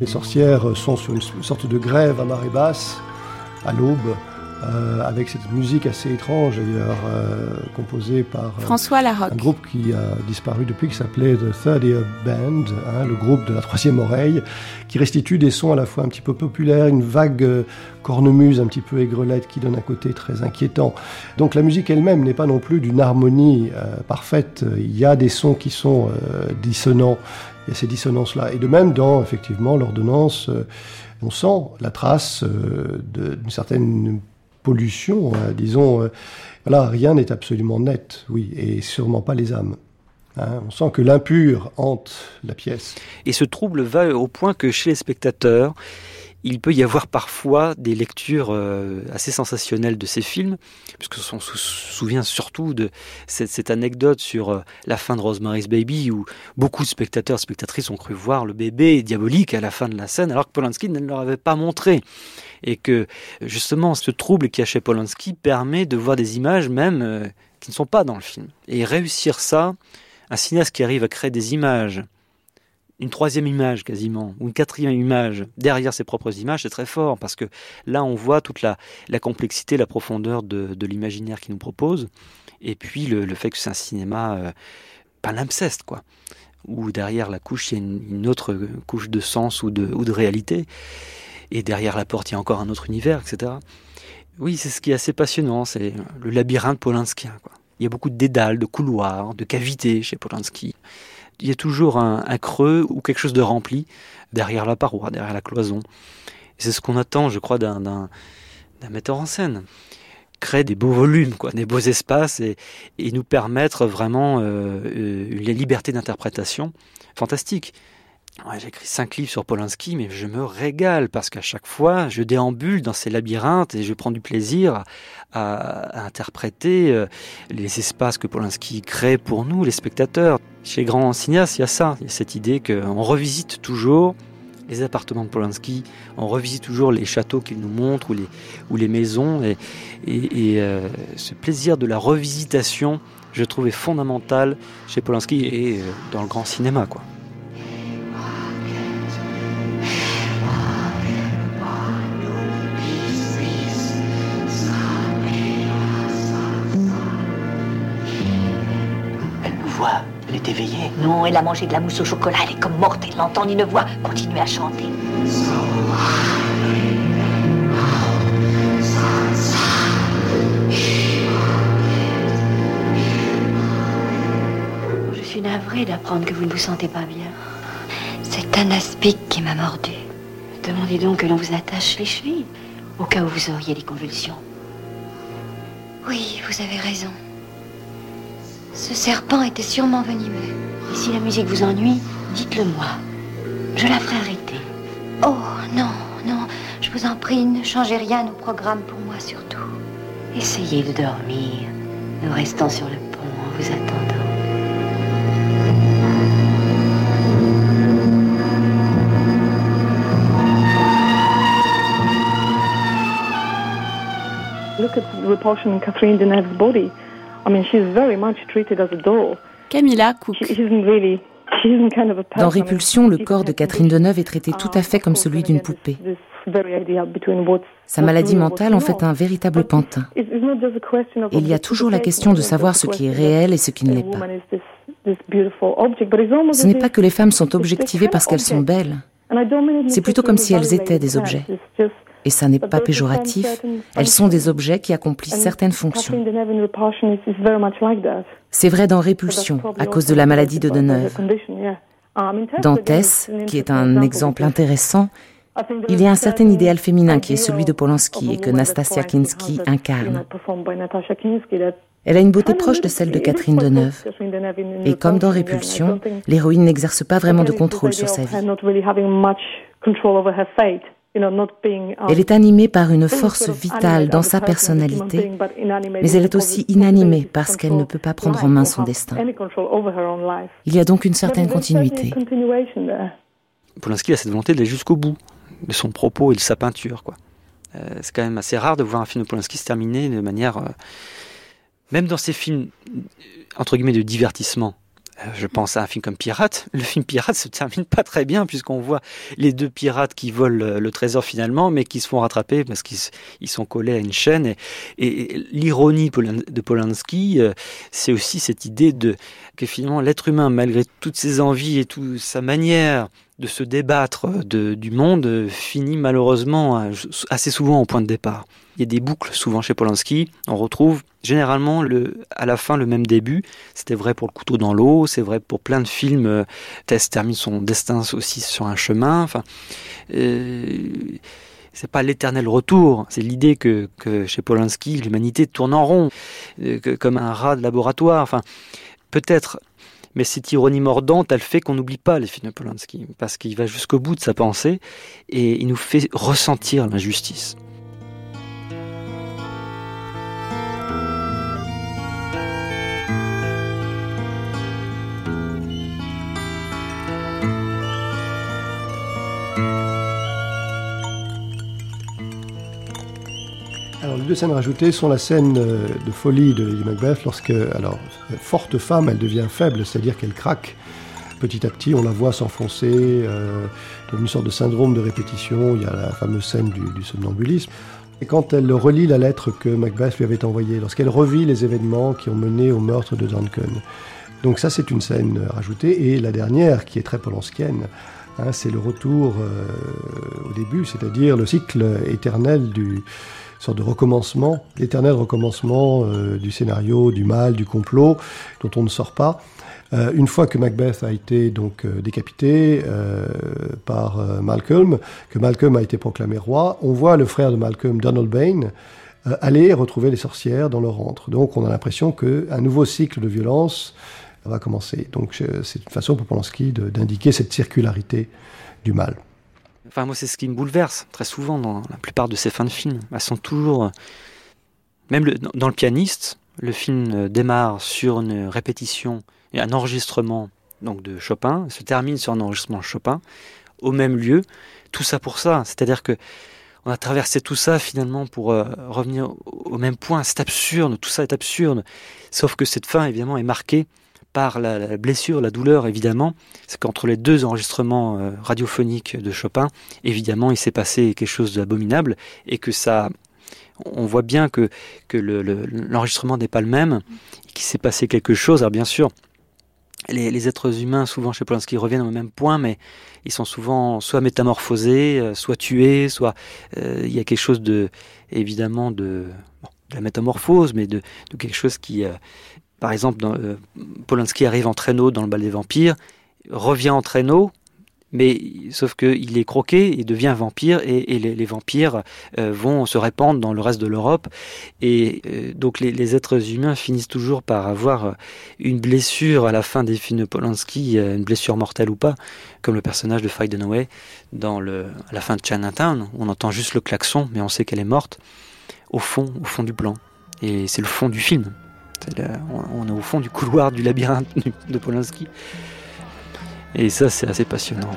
[SPEAKER 18] Les sorcières sont sur une sorte de grève à marée basse, à l'aube, euh, avec cette musique assez étrange d'ailleurs, euh, composée par euh,
[SPEAKER 11] François Larocque.
[SPEAKER 18] un groupe qui a disparu depuis, qui s'appelait The Third Ear Band, hein, le groupe de la troisième oreille, qui restitue des sons à la fois un petit peu populaires, une vague cornemuse un petit peu aigrelette qui donne un côté très inquiétant. Donc la musique elle-même n'est pas non plus d'une harmonie parfaite, il y a des sons qui sont dissonants, il y a ces dissonances-là. Et de même, dans effectivement l'ordonnance, euh, on sent la trace euh, d'une certaine pollution, hein, disons. Euh, voilà, rien n'est absolument net, oui, et sûrement pas les âmes. Hein. on sent que l'impur hante la pièce.
[SPEAKER 16] Et ce trouble va au point que chez les spectateurs, il peut y avoir parfois des lectures euh, assez sensationnelles de ces films, puisque on se souvient surtout de cette, anecdote sur euh, la fin de Rosemary's Baby, où beaucoup de spectateurs, spectatrices ont cru voir le bébé diabolique à la fin de la scène, alors que Polanski ne leur avait pas montré. Et que justement, ce trouble qui a chez Polanski permet de voir des images même euh, qui ne sont pas dans le film. Et réussir ça, un cinéaste qui arrive à créer des images une troisième image quasiment, ou une quatrième image derrière ses propres images, c'est très fort, parce que là on voit toute la, complexité, la profondeur de, l'imaginaire qu'il nous propose, et puis le, fait que c'est un cinéma, euh, pas l'impceste, quoi, où derrière la couche il y a une, autre couche de sens ou de, ou de réalité, et derrière la porte il y a encore un autre univers, etc. Oui, c'est ce qui est assez passionnant, c'est le labyrinthe polanskien. Quoi. Il y a beaucoup de dédales, de couloirs, de cavités chez Polanski il y a toujours un, creux ou quelque chose de rempli derrière la paroi, derrière la cloison. c'est ce qu'on attend, je crois, d'un metteur en scène. Créer des beaux volumes, des beaux espaces et, nous permettre vraiment euh, euh, une liberté d'interprétation fantastique. J'ai écrit cinq livres sur Polanski, mais je me régale parce qu'à chaque fois, je déambule dans ces labyrinthes et je prends du plaisir à, interpréter euh, les espaces que Polanski crée pour nous, les spectateurs. Chez les grands cinéastes, il y a ça, il y a cette idée qu'on revisite toujours les appartements de Polanski, on revisite toujours les châteaux qu'il nous montre ou les, maisons. Et, et, euh, ce plaisir de la revisitation, je trouvais fondamental chez Polanski et euh, dans le grand cinéma. quoi.
[SPEAKER 5] Non, elle a mangé de la mousse au chocolat, elle est comme morte, elle n'entend ni ne voit. Continuez à chanter. Je suis navrée d'apprendre que vous ne vous sentez pas bien. C'est un aspic qui m'a mordu. Demandez donc que l'on vous attache les chevilles, au cas où vous auriez des convulsions. Oui, vous avez raison. Ce serpent était sûrement venimeux. Et si la musique vous ennuie, dites-le moi. Je la ferai arrêter. Oh, non, non, je vous en prie, ne changez rien au programme pour moi surtout. Essayez de dormir. Nous restons sur le pont en vous attendant.
[SPEAKER 14] Look at the repulsion in Catherine Deneuve's body.
[SPEAKER 11] Camilla Cook. Dans Répulsion, le corps de Catherine Deneuve est traité tout à fait comme celui d'une poupée. Sa maladie mentale en fait un véritable pantin. Et il y a toujours la question de savoir ce qui est réel et ce qui ne l'est pas. Ce n'est pas que les femmes sont objectivées parce qu'elles sont belles. C'est plutôt comme si elles étaient des objets et ça n'est pas péjoratif, elles sont des objets qui accomplissent certaines fonctions. C'est vrai dans Répulsion, à cause de la maladie de Deneuve. Dans Tess, qui est un exemple intéressant, il y a un certain idéal féminin qui est celui de Polanski et que Nastasia Kinski incarne. Elle a une beauté proche de celle de Catherine Deneuve. Et comme dans Répulsion, l'héroïne n'exerce pas vraiment de contrôle sur sa vie.
[SPEAKER 15] Elle est animée par une force vitale dans sa personnalité, mais elle est aussi inanimée parce qu'elle ne peut pas prendre en main son destin. Il y a donc une certaine continuité.
[SPEAKER 16] Polanski a cette volonté d'aller jusqu'au bout de son propos et de sa peinture. Quoi. Euh, c'est quand même assez rare de voir un film de Polanski se terminer de manière... Euh, même dans ses films, entre guillemets, de divertissement, je pense à un film comme Pirate. Le film Pirate se termine pas très bien puisqu'on voit les deux pirates qui volent le trésor finalement, mais qui se font rattraper parce qu'ils sont collés à une chaîne. Et, l'ironie de Polanski, euh, c'est aussi cette idée de que finalement l'être humain, malgré toutes ses envies et toute sa manière de se débattre du monde, finit malheureusement euh, assez souvent au point de départ. Il y a des boucles souvent chez Polanski. On retrouve généralement le, à la fin le même début. C'était vrai pour Le couteau dans l'eau, c'est vrai pour plein de films. Euh, Tess termine son destin aussi sur un chemin. Enfin, euh, c'est pas l'éternel retour. C'est l'idée que, chez Polanski, l'humanité tourne en rond, euh, comme un rat de laboratoire. Enfin, peut-être. Mais cette ironie mordante, elle fait qu'on n'oublie pas les films de Polanski, parce qu'il va jusqu'au bout de sa pensée et il nous fait ressentir l'injustice.
[SPEAKER 18] Deux scènes rajoutées sont la scène euh, de folie de Lady Macbeth lorsque, alors, forte femme, elle devient faible, c'est-à-dire qu'elle craque petit à petit, on la voit s'enfoncer euh, dans une sorte de syndrome de répétition. Il y a la fameuse scène du, somnambulisme. Et quand elle relit la lettre que Macbeth lui avait envoyée, lorsqu'elle revit les événements qui ont mené au meurtre de Duncan. Donc ça, c'est une scène rajoutée. Et la dernière, qui est très polanskienne, hein, c'est le retour euh, au début, c'est-à-dire le cycle éternel du, sorte de recommencement, l'éternel recommencement euh, du scénario, du mal, du complot, dont on ne sort pas. Euh, une fois que Macbeth a été donc euh, décapité par Malcolm, que Malcolm a été proclamé roi, on voit le frère de Malcolm, Donald Bain, aller retrouver les sorcières dans leur antre. Donc on a l'impression qu'un nouveau cycle de violence va commencer. Donc c'est une façon pour Polanski d'indiquer cette circularité du mal.
[SPEAKER 16] Enfin, moi, c'est ce qui me bouleverse très souvent dans la plupart de ces fins de films. Elles sont toujours. Même dans Le pianiste, le film euh, démarre sur une répétition et un enregistrement donc de Chopin, se termine sur un enregistrement de Chopin, au même lieu. Tout ça pour ça. C'est-à-dire que on a traversé tout ça finalement pour euh, revenir au même point. C'est absurde, tout ça est absurde. Sauf que cette fin, évidemment, est marquée par la, blessure, la douleur, évidemment, c'est qu'entre les deux enregistrements euh, radiophoniques de Chopin, évidemment, il s'est passé quelque chose d'abominable et que ça, on voit bien que, l'enregistrement n'est pas le même, qu'il s'est passé quelque chose. Alors bien sûr, les, êtres humains, souvent chez Polanski, reviennent au même point, mais ils sont souvent soit métamorphosés, euh, soit tués, soit euh, il y a quelque chose de, évidemment, de, la métamorphose, mais de, quelque chose qui, par exemple, dans, euh, Polanski arrive en traîneau dans le bal des vampires, revient en traîneau, mais sauf qu'il est croqué, il devient vampire et, les, vampires euh, vont se répandre dans le reste de l'Europe. Et euh, donc les, êtres humains finissent toujours par avoir une blessure à la fin des films de Polanski, une blessure mortelle ou pas, comme le personnage de Faye Dunaway dans à la fin de Chinatown, on entend juste le klaxon mais on sait qu'elle est morte au fond, au fond du plan. Et c'est le fond du film on est au fond du couloir du labyrinthe de Polanski. Et ça, c'est assez passionnant.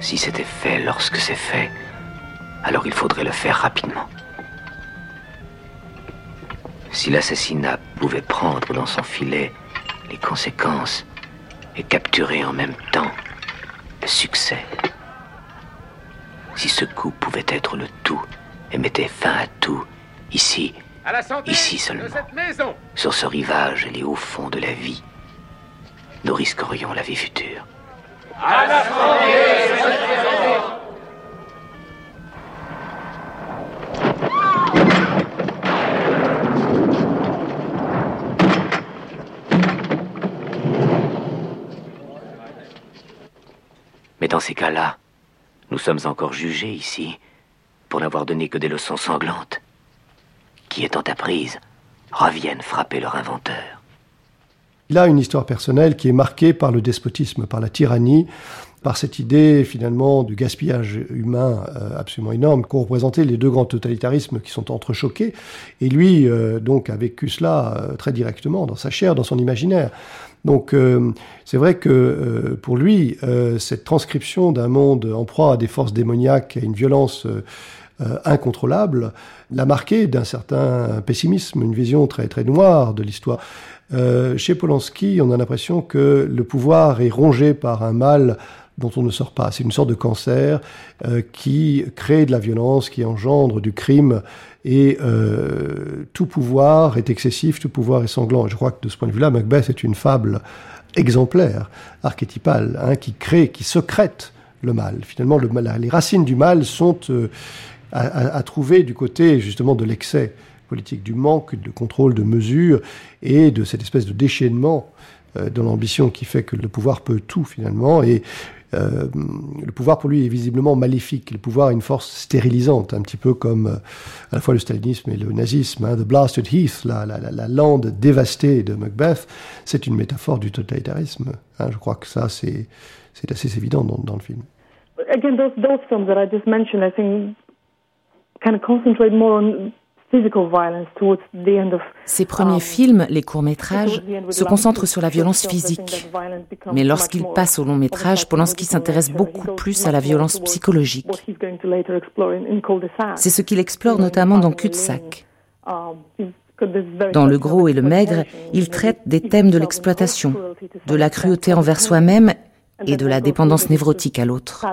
[SPEAKER 7] Si c'était fait lorsque c'est fait, alors il faudrait le faire rapidement. Si l'assassinat pouvait prendre dans son filet les conséquences et capturer en même temps le succès. Si ce coup pouvait être le tout et mettait fin à tout, ici, ici seulement, sur ce rivage et les hauts fonds de la vie, nous risquerions la vie future. À la Mais dans ces cas-là, nous sommes encore jugés ici pour n'avoir donné que des leçons sanglantes. qui, étant apprise, reviennent frapper leur inventeur.
[SPEAKER 18] Il a une histoire personnelle qui est marquée par le despotisme, par la tyrannie, par cette idée finalement du gaspillage humain euh, absolument énorme qu'ont représenté les deux grands totalitarismes qui sont entrechoqués. Et lui, euh, donc, a vécu cela euh, très directement dans sa chair, dans son imaginaire. Donc c'est vrai que pour lui, cette transcription d'un monde en proie à des forces démoniaques, à une violence incontrôlable, l'a marqué d'un certain pessimisme, une vision très très noire de l'histoire. chez Polanski, on a l'impression que le pouvoir est rongé par un mal dont on ne sort pas. C'est une sorte de cancer euh, qui crée de la violence, qui engendre du crime, et euh, tout pouvoir est excessif, tout pouvoir est sanglant. je crois que de ce point de vue-là, Macbeth est une fable exemplaire, archétypale, hein, qui crée, qui secrète le mal. Finalement, le les racines du mal sont euh, à, trouver du côté justement de l'excès politique, du manque de contrôle, de mesure et de cette espèce de déchaînement de l'ambition qui fait que le pouvoir peut tout finalement. Euh, le pouvoir pour lui est visiblement maléfique. Le pouvoir a une force stérilisante, un petit peu comme euh, à la fois le stalinisme et le nazisme. Hein. The Blasted Heath, la, la, lande dévastée de Macbeth, c'est une métaphore du totalitarisme. Hein. Je crois que ça, c'est assez évident dans, dans le film.
[SPEAKER 14] Again, those, those films that I just mentioned, I think, kind of concentrate more on
[SPEAKER 11] ces premiers um, films, les courts-métrages, se concentrent sur la violence physique. Mais lorsqu'il passe au long métrage, Polanski s'intéresse beaucoup plus à la violence psychologique. C'est ce qu'il explore notamment dans Cul-de-sac. Um, dans Le Gros et le Maigre, il traite des thèmes de l'exploitation, de la cruauté envers soi-même et de la dépendance névrotique à l'autre.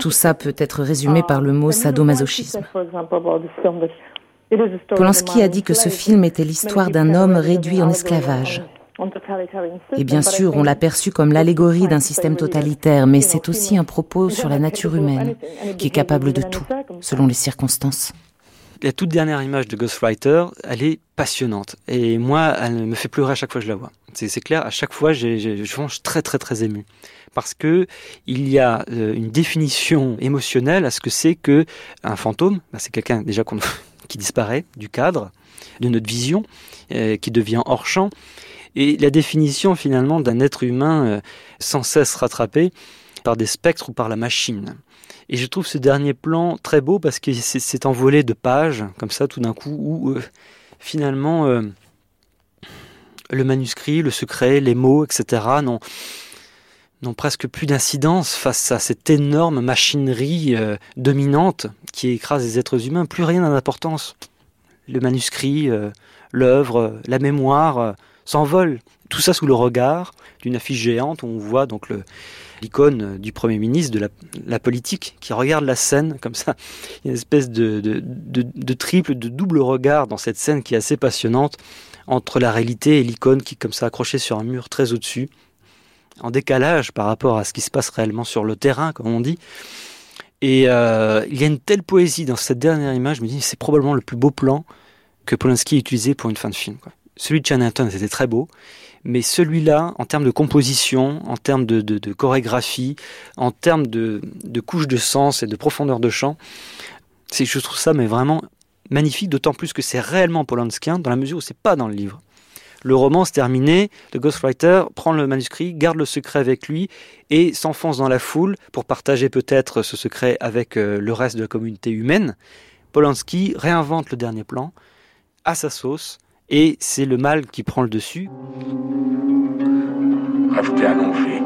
[SPEAKER 11] Tout ça peut être résumé par le mot sadomasochisme. Polanski a dit que ce film était l'histoire d'un homme réduit en esclavage. Et bien sûr, on l'a perçu comme l'allégorie d'un système totalitaire, mais c'est aussi un propos sur la nature humaine, qui est capable de tout, selon les circonstances.
[SPEAKER 16] La toute dernière image de Ghostwriter, elle est passionnante. Et moi, elle me fait pleurer à chaque fois que je la vois. C'est clair, à chaque fois, je suis très très très ému. Parce que il y a euh, une définition émotionnelle à ce que c'est que un fantôme. Bah, c'est quelqu'un déjà qui disparaît du cadre, de notre vision, euh, qui devient hors champ, et la définition finalement d'un être humain euh, sans cesse rattrapé par des spectres ou par la machine. Et je trouve ce dernier plan très beau parce que c'est envolé de pages, comme ça tout d'un coup, où euh, finalement le manuscrit, le secret, les mots, etc., n'ont n'ont presque plus d'incidence face à cette énorme machinerie euh, dominante qui écrase les êtres humains. Plus rien n'a d'importance. Le manuscrit, euh, l'œuvre, euh, la mémoire s'envolent. Tout ça sous le regard d'une affiche géante où on voit donc l'icône du Premier ministre de la, politique qui regarde la scène comme ça. A une espèce de, triple, de double regard dans cette scène qui est assez passionnante entre la réalité et l'icône qui est comme ça accrochée sur un mur très au-dessus en décalage par rapport à ce qui se passe réellement sur le terrain, comme on dit. Et euh, il y a une telle poésie dans cette dernière image, je me dis c'est probablement le plus beau plan que Polanski ait utilisé pour une fin de film. Celui de Chinatown était très beau, mais celui-là, en termes de composition, en termes de, chorégraphie, en termes de, de couche de sens et de profondeur de chant, c'est, je trouve ça mais vraiment magnifique, d'autant plus que c'est réellement polanskien, dans la mesure où c'est pas dans le livre. Le roman se terminé, le ghostwriter prend le manuscrit, garde le secret avec lui et s'enfonce dans la foule pour partager peut-être ce secret avec euh, le reste de la communauté humaine. Polanski réinvente le dernier plan à sa sauce et c'est le mal qui prend le dessus.
[SPEAKER 26] Rajoutez un gonflé.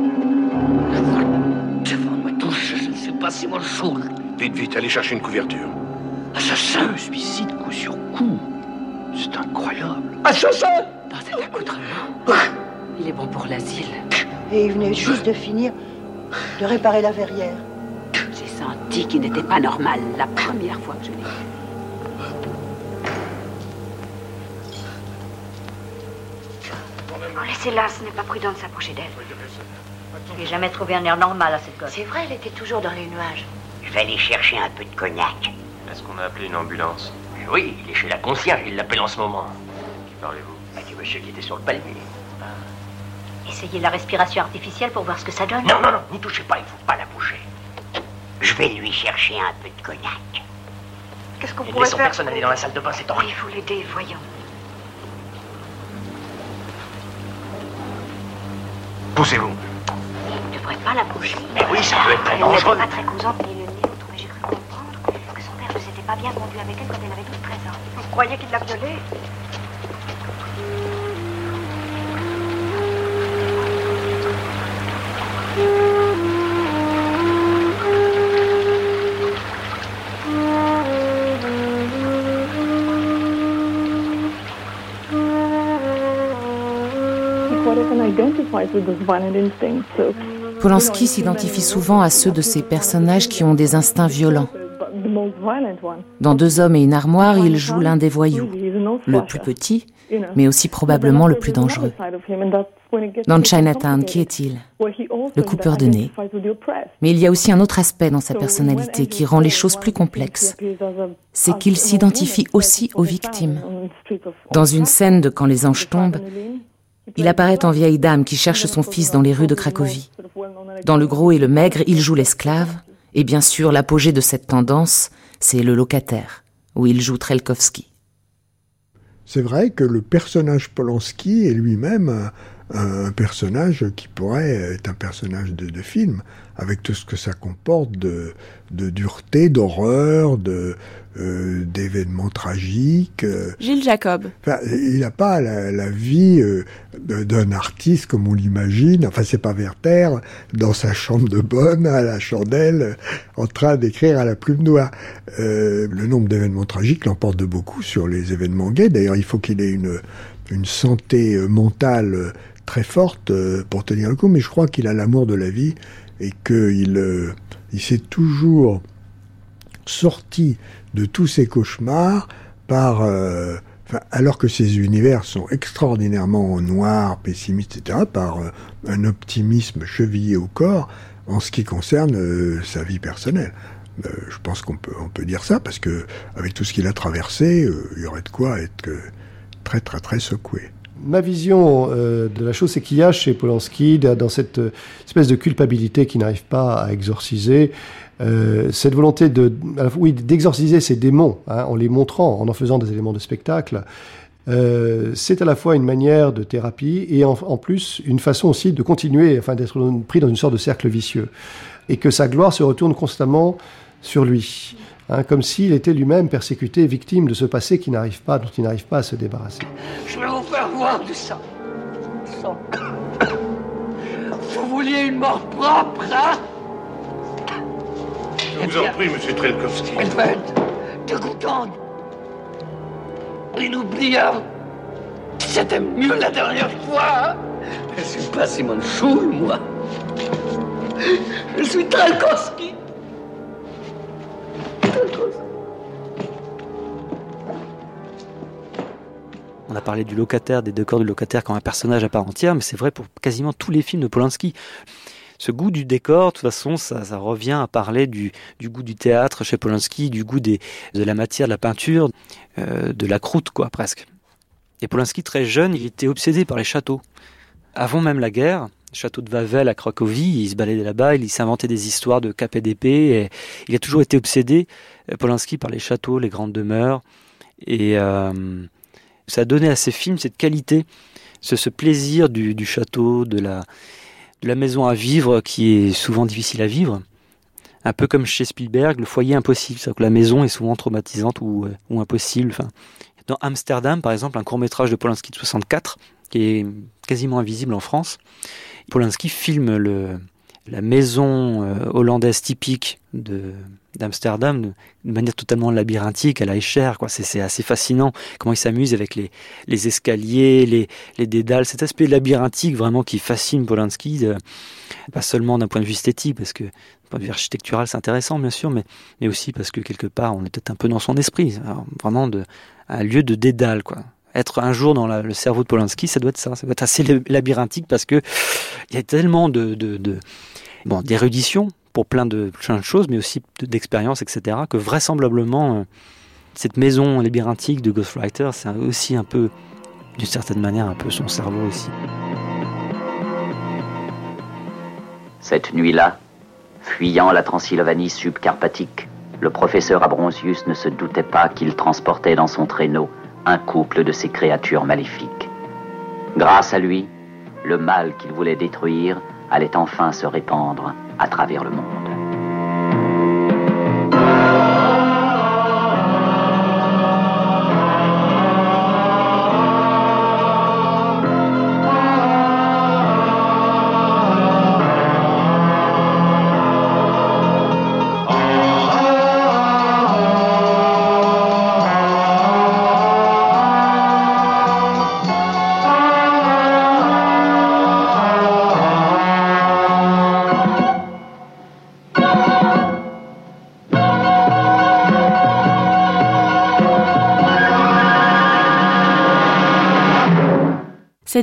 [SPEAKER 27] Devant moi touche, je ne sais pas si moi je
[SPEAKER 26] Vite, vite, allez chercher une couverture.
[SPEAKER 27] Assassin Suicide coup sur coup. C'est incroyable.
[SPEAKER 26] Assassin
[SPEAKER 27] dans cet accoutrement. Il est bon pour l'asile.
[SPEAKER 28] Et il venait juste de finir de réparer la verrière.
[SPEAKER 27] J'ai senti qu'il n'était pas normal la première fois que je l'ai vu.
[SPEAKER 5] Oh, laissez-la, ce n'est pas prudent de s'approcher d'elle. Je n'ai jamais trouvé un air normal à cette gosse.
[SPEAKER 28] C'est vrai, elle était toujours dans les nuages.
[SPEAKER 7] Je vais aller chercher un peu de cognac.
[SPEAKER 25] Est-ce qu'on a appelé une ambulance
[SPEAKER 7] Oui, il est chez la concierge, il l'appelle en ce moment.
[SPEAKER 25] Qui parlez-vous?
[SPEAKER 7] Monsieur qui était sur le palmier.
[SPEAKER 5] Essayez la respiration artificielle pour voir ce que ça donne.
[SPEAKER 7] Non, non, non, n'y touchez pas, il ne faut pas la bouger. Je vais lui chercher un peu de cognac.
[SPEAKER 29] Qu'est-ce qu'on pourrait faire
[SPEAKER 27] personne aller dans la salle de bain, c'est horrible.
[SPEAKER 29] Il faut l'aider, voyons.
[SPEAKER 27] Poussez-vous.
[SPEAKER 29] Il ne devrait pas la bouger.
[SPEAKER 27] Mais oui, ça peut être très dangereux.
[SPEAKER 29] Elle n'est pas très causante ni l'une ni l'autre, mais j'ai cru comprendre que son père ne s'était pas bien conduit avec elle quand elle avait 12-13 ans. Vous croyez qu'il l'a violée?
[SPEAKER 11] Polanski s'identifie souvent à ceux de ses personnages qui ont des instincts violents. Dans Deux hommes et une armoire, il joue l'un des voyous, le plus petit, mais aussi probablement le plus dangereux. Dans Chinatown, qui est-il? Le coupeur de nez. Mais il y a aussi un autre aspect dans sa personnalité qui rend les choses plus complexes. C'est qu'il s'identifie aussi aux victimes. Dans une scène de Quand les anges tombent, il apparaît en vieille dame qui cherche son fils dans les rues de Cracovie. Dans Le Gros et le Maigre, il joue l'esclave. Et bien sûr, l'apogée de cette tendance, c'est le locataire, où il joue Trelkowski.
[SPEAKER 30] C'est vrai que le personnage Polanski est lui-même un, personnage qui pourrait être un personnage de, film, avec tout ce que ça comporte de, de dureté, d'horreur, de, euh, d'événements tragiques. Euh.
[SPEAKER 31] Gilles Jacob.
[SPEAKER 30] Enfin, il n'a pas la, vie euh, d'un artiste comme on l'imagine. Enfin, c'est pas Werther dans sa chambre de bonne à la chandelle en train d'écrire à la plume noire. le nombre d'événements tragiques l'emporte de beaucoup sur les événements gays. D'ailleurs, il faut qu'il ait une, une santé mentale très forte pour tenir le coup. Mais je crois qu'il a l'amour de la vie et qu'il il s'est toujours sorti de tous ces cauchemars par euh, alors que ces univers sont extraordinairement noirs, pessimistes, etc., par euh, un optimisme chevillé au corps en ce qui concerne euh, sa vie personnelle. je pense qu'on peut, peut dire ça parce que avec tout ce qu'il a traversé, il y aurait de quoi être très très très secoué.
[SPEAKER 18] Ma vision de la chose, c'est qu'il y a chez Polanski, dans cette espèce de culpabilité qu'il n'arrive pas à exorciser, euh, cette volonté de, oui, d'exorciser ces démons hein, en les montrant, en en faisant des éléments de spectacle, euh, c'est à la fois une manière de thérapie et en, plus une façon aussi de continuer, enfin d'être pris dans une sorte de cercle vicieux, et que sa gloire se retourne constamment sur lui, hein, comme s'il était lui-même persécuté, victime de ce passé qui n'arrive pas, dont il n'arrive pas à se débarrasser.
[SPEAKER 27] Je vais vous du sang. Vous vouliez une mort propre, hein?
[SPEAKER 26] Je vous en prie, monsieur Trelkowski.
[SPEAKER 27] Elle va être dégoûtante. Inoubliable. C'était mieux la dernière fois. Hein? Je suis pas Simone Schul, moi. Je suis Trelkowski.
[SPEAKER 16] A parlé du locataire, des deux corps du locataire comme un personnage à part entière, mais c'est vrai pour quasiment tous les films de Polanski ce goût du décor, de toute façon, ça, revient à parler du, goût du théâtre chez Polanski, du goût de la matière, de la peinture, euh, de la croûte, quoi, presque. Et Polanski, très jeune, il était obsédé par les châteaux. Avant même la guerre, château de Wawel à Cracovie, il se baladait là-bas, il s'inventait des histoires de cap et d'épée, il a toujours été obsédé, euh, Polanski, par les châteaux, les grandes demeures, et euh, ça donné à ses films cette qualité, ce, plaisir du, château, de la, de la maison à vivre qui est souvent difficile à vivre. Un peu comme chez Spielberg, le foyer impossible, c'est-à-dire que la maison est souvent traumatisante ou, euh, ou impossible. Enfin, dans Amsterdam, par exemple, un court métrage de Polanski de 64, qui est quasiment invisible en France, Polanski filme le, la maison euh, hollandaise typique de d'Amsterdam de manière totalement labyrinthique, elle a chère, quoi. C'est assez fascinant comment il s'amuse avec les, escaliers, les, les dédales, cet aspect labyrinthique vraiment qui fascine Polanski, pas seulement d'un point de vue esthétique, parce que d'un point de vue architectural c'est intéressant bien sûr, mais, aussi parce que quelque part on est peut-être un peu dans son esprit, vraiment un lieu de dédale, quoi être un jour dans le cerveau de Polanski, ça doit être ça, ça doit être assez labyrinthique parce que il y a tellement de, de, de bon d'érudition pour plein de, plein de choses, mais aussi d'expérience, etc., que vraisemblablement, euh, cette maison labyrinthique de Ghostwriter, c'est aussi un peu, d'une certaine manière, un peu son cerveau aussi.
[SPEAKER 7] Cette nuit-là, fuyant la Transylvanie subcarpatique,
[SPEAKER 31] le professeur Abronsius ne se doutait pas qu'il transportait dans son traîneau un couple de ces créatures maléfiques. Grâce à lui, le mal qu'il voulait détruire allait enfin se répandre à travers le monde.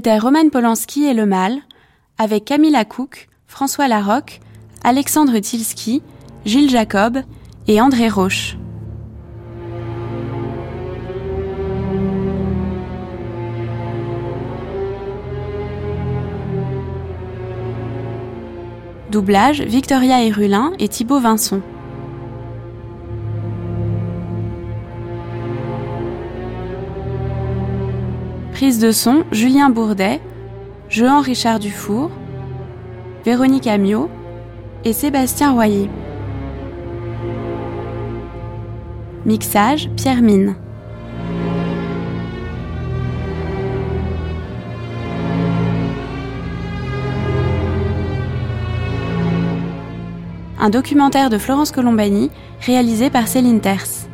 [SPEAKER 22] C'était Roman Polanski et le mal, avec Camilla Cook, François Larocque, Alexandre Tilski, Gilles Jacob et André Roche. Doublage Victoria Hérulin et Thibaut Vincent. Prise de son, Julien Bourdet, Jean Richard Dufour, Véronique Amiot et Sébastien Royer. Mixage, Pierre Mine. Un documentaire de Florence Colombani réalisé par Céline Terce.